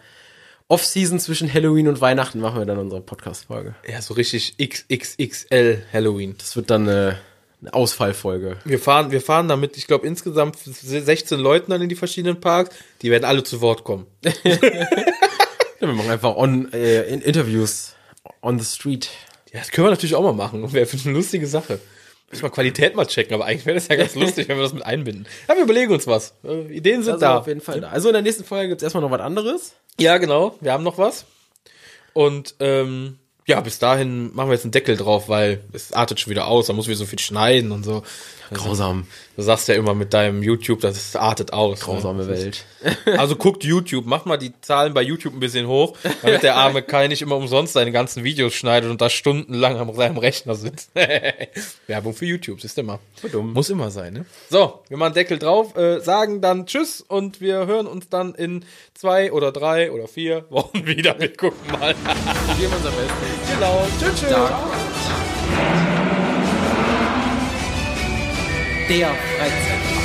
Off-Season zwischen Halloween und Weihnachten, machen wir dann unsere Podcast-Folge. Ja, so richtig XXXL Halloween. Das wird dann eine, eine Ausfallfolge. Wir fahren, wir fahren damit, ich glaube, insgesamt 16 Leuten dann in die verschiedenen Parks. Die werden alle zu Wort kommen. Ja, wir machen einfach on, äh, in Interviews on the street. Ja, das können wir natürlich auch mal machen. Wäre eine lustige Sache. Müssen wir Qualität mal checken, aber eigentlich wäre das ja ganz lustig, wenn wir das mit einbinden. Ja, wir überlegen uns was. Äh, Ideen sind Also da. auf jeden Fall da. Also in der nächsten Folge gibt's erstmal noch was anderes. Ja, genau. Wir haben noch was. Und ähm, ja, bis dahin machen wir jetzt einen Deckel drauf, weil es artet schon wieder aus. Da muss wir so viel schneiden und so. Grausam. Du sagst ja immer mit deinem YouTube, das artet aus. Grausame ne? Welt. Also guckt YouTube, macht mal die Zahlen bei YouTube ein bisschen hoch, damit der arme Kai nicht immer umsonst seine ganzen Videos schneidet und da stundenlang am seinem Rechner sitzt. Werbung für YouTube, ist immer. Dumm. Muss immer sein, ne? So, wir machen Deckel drauf, äh, sagen dann Tschüss und wir hören uns dann in zwei oder drei oder vier Wochen wieder. Wir gucken mal. Wir geben unser Bestes. genau. Tschüss, tschüss. Der.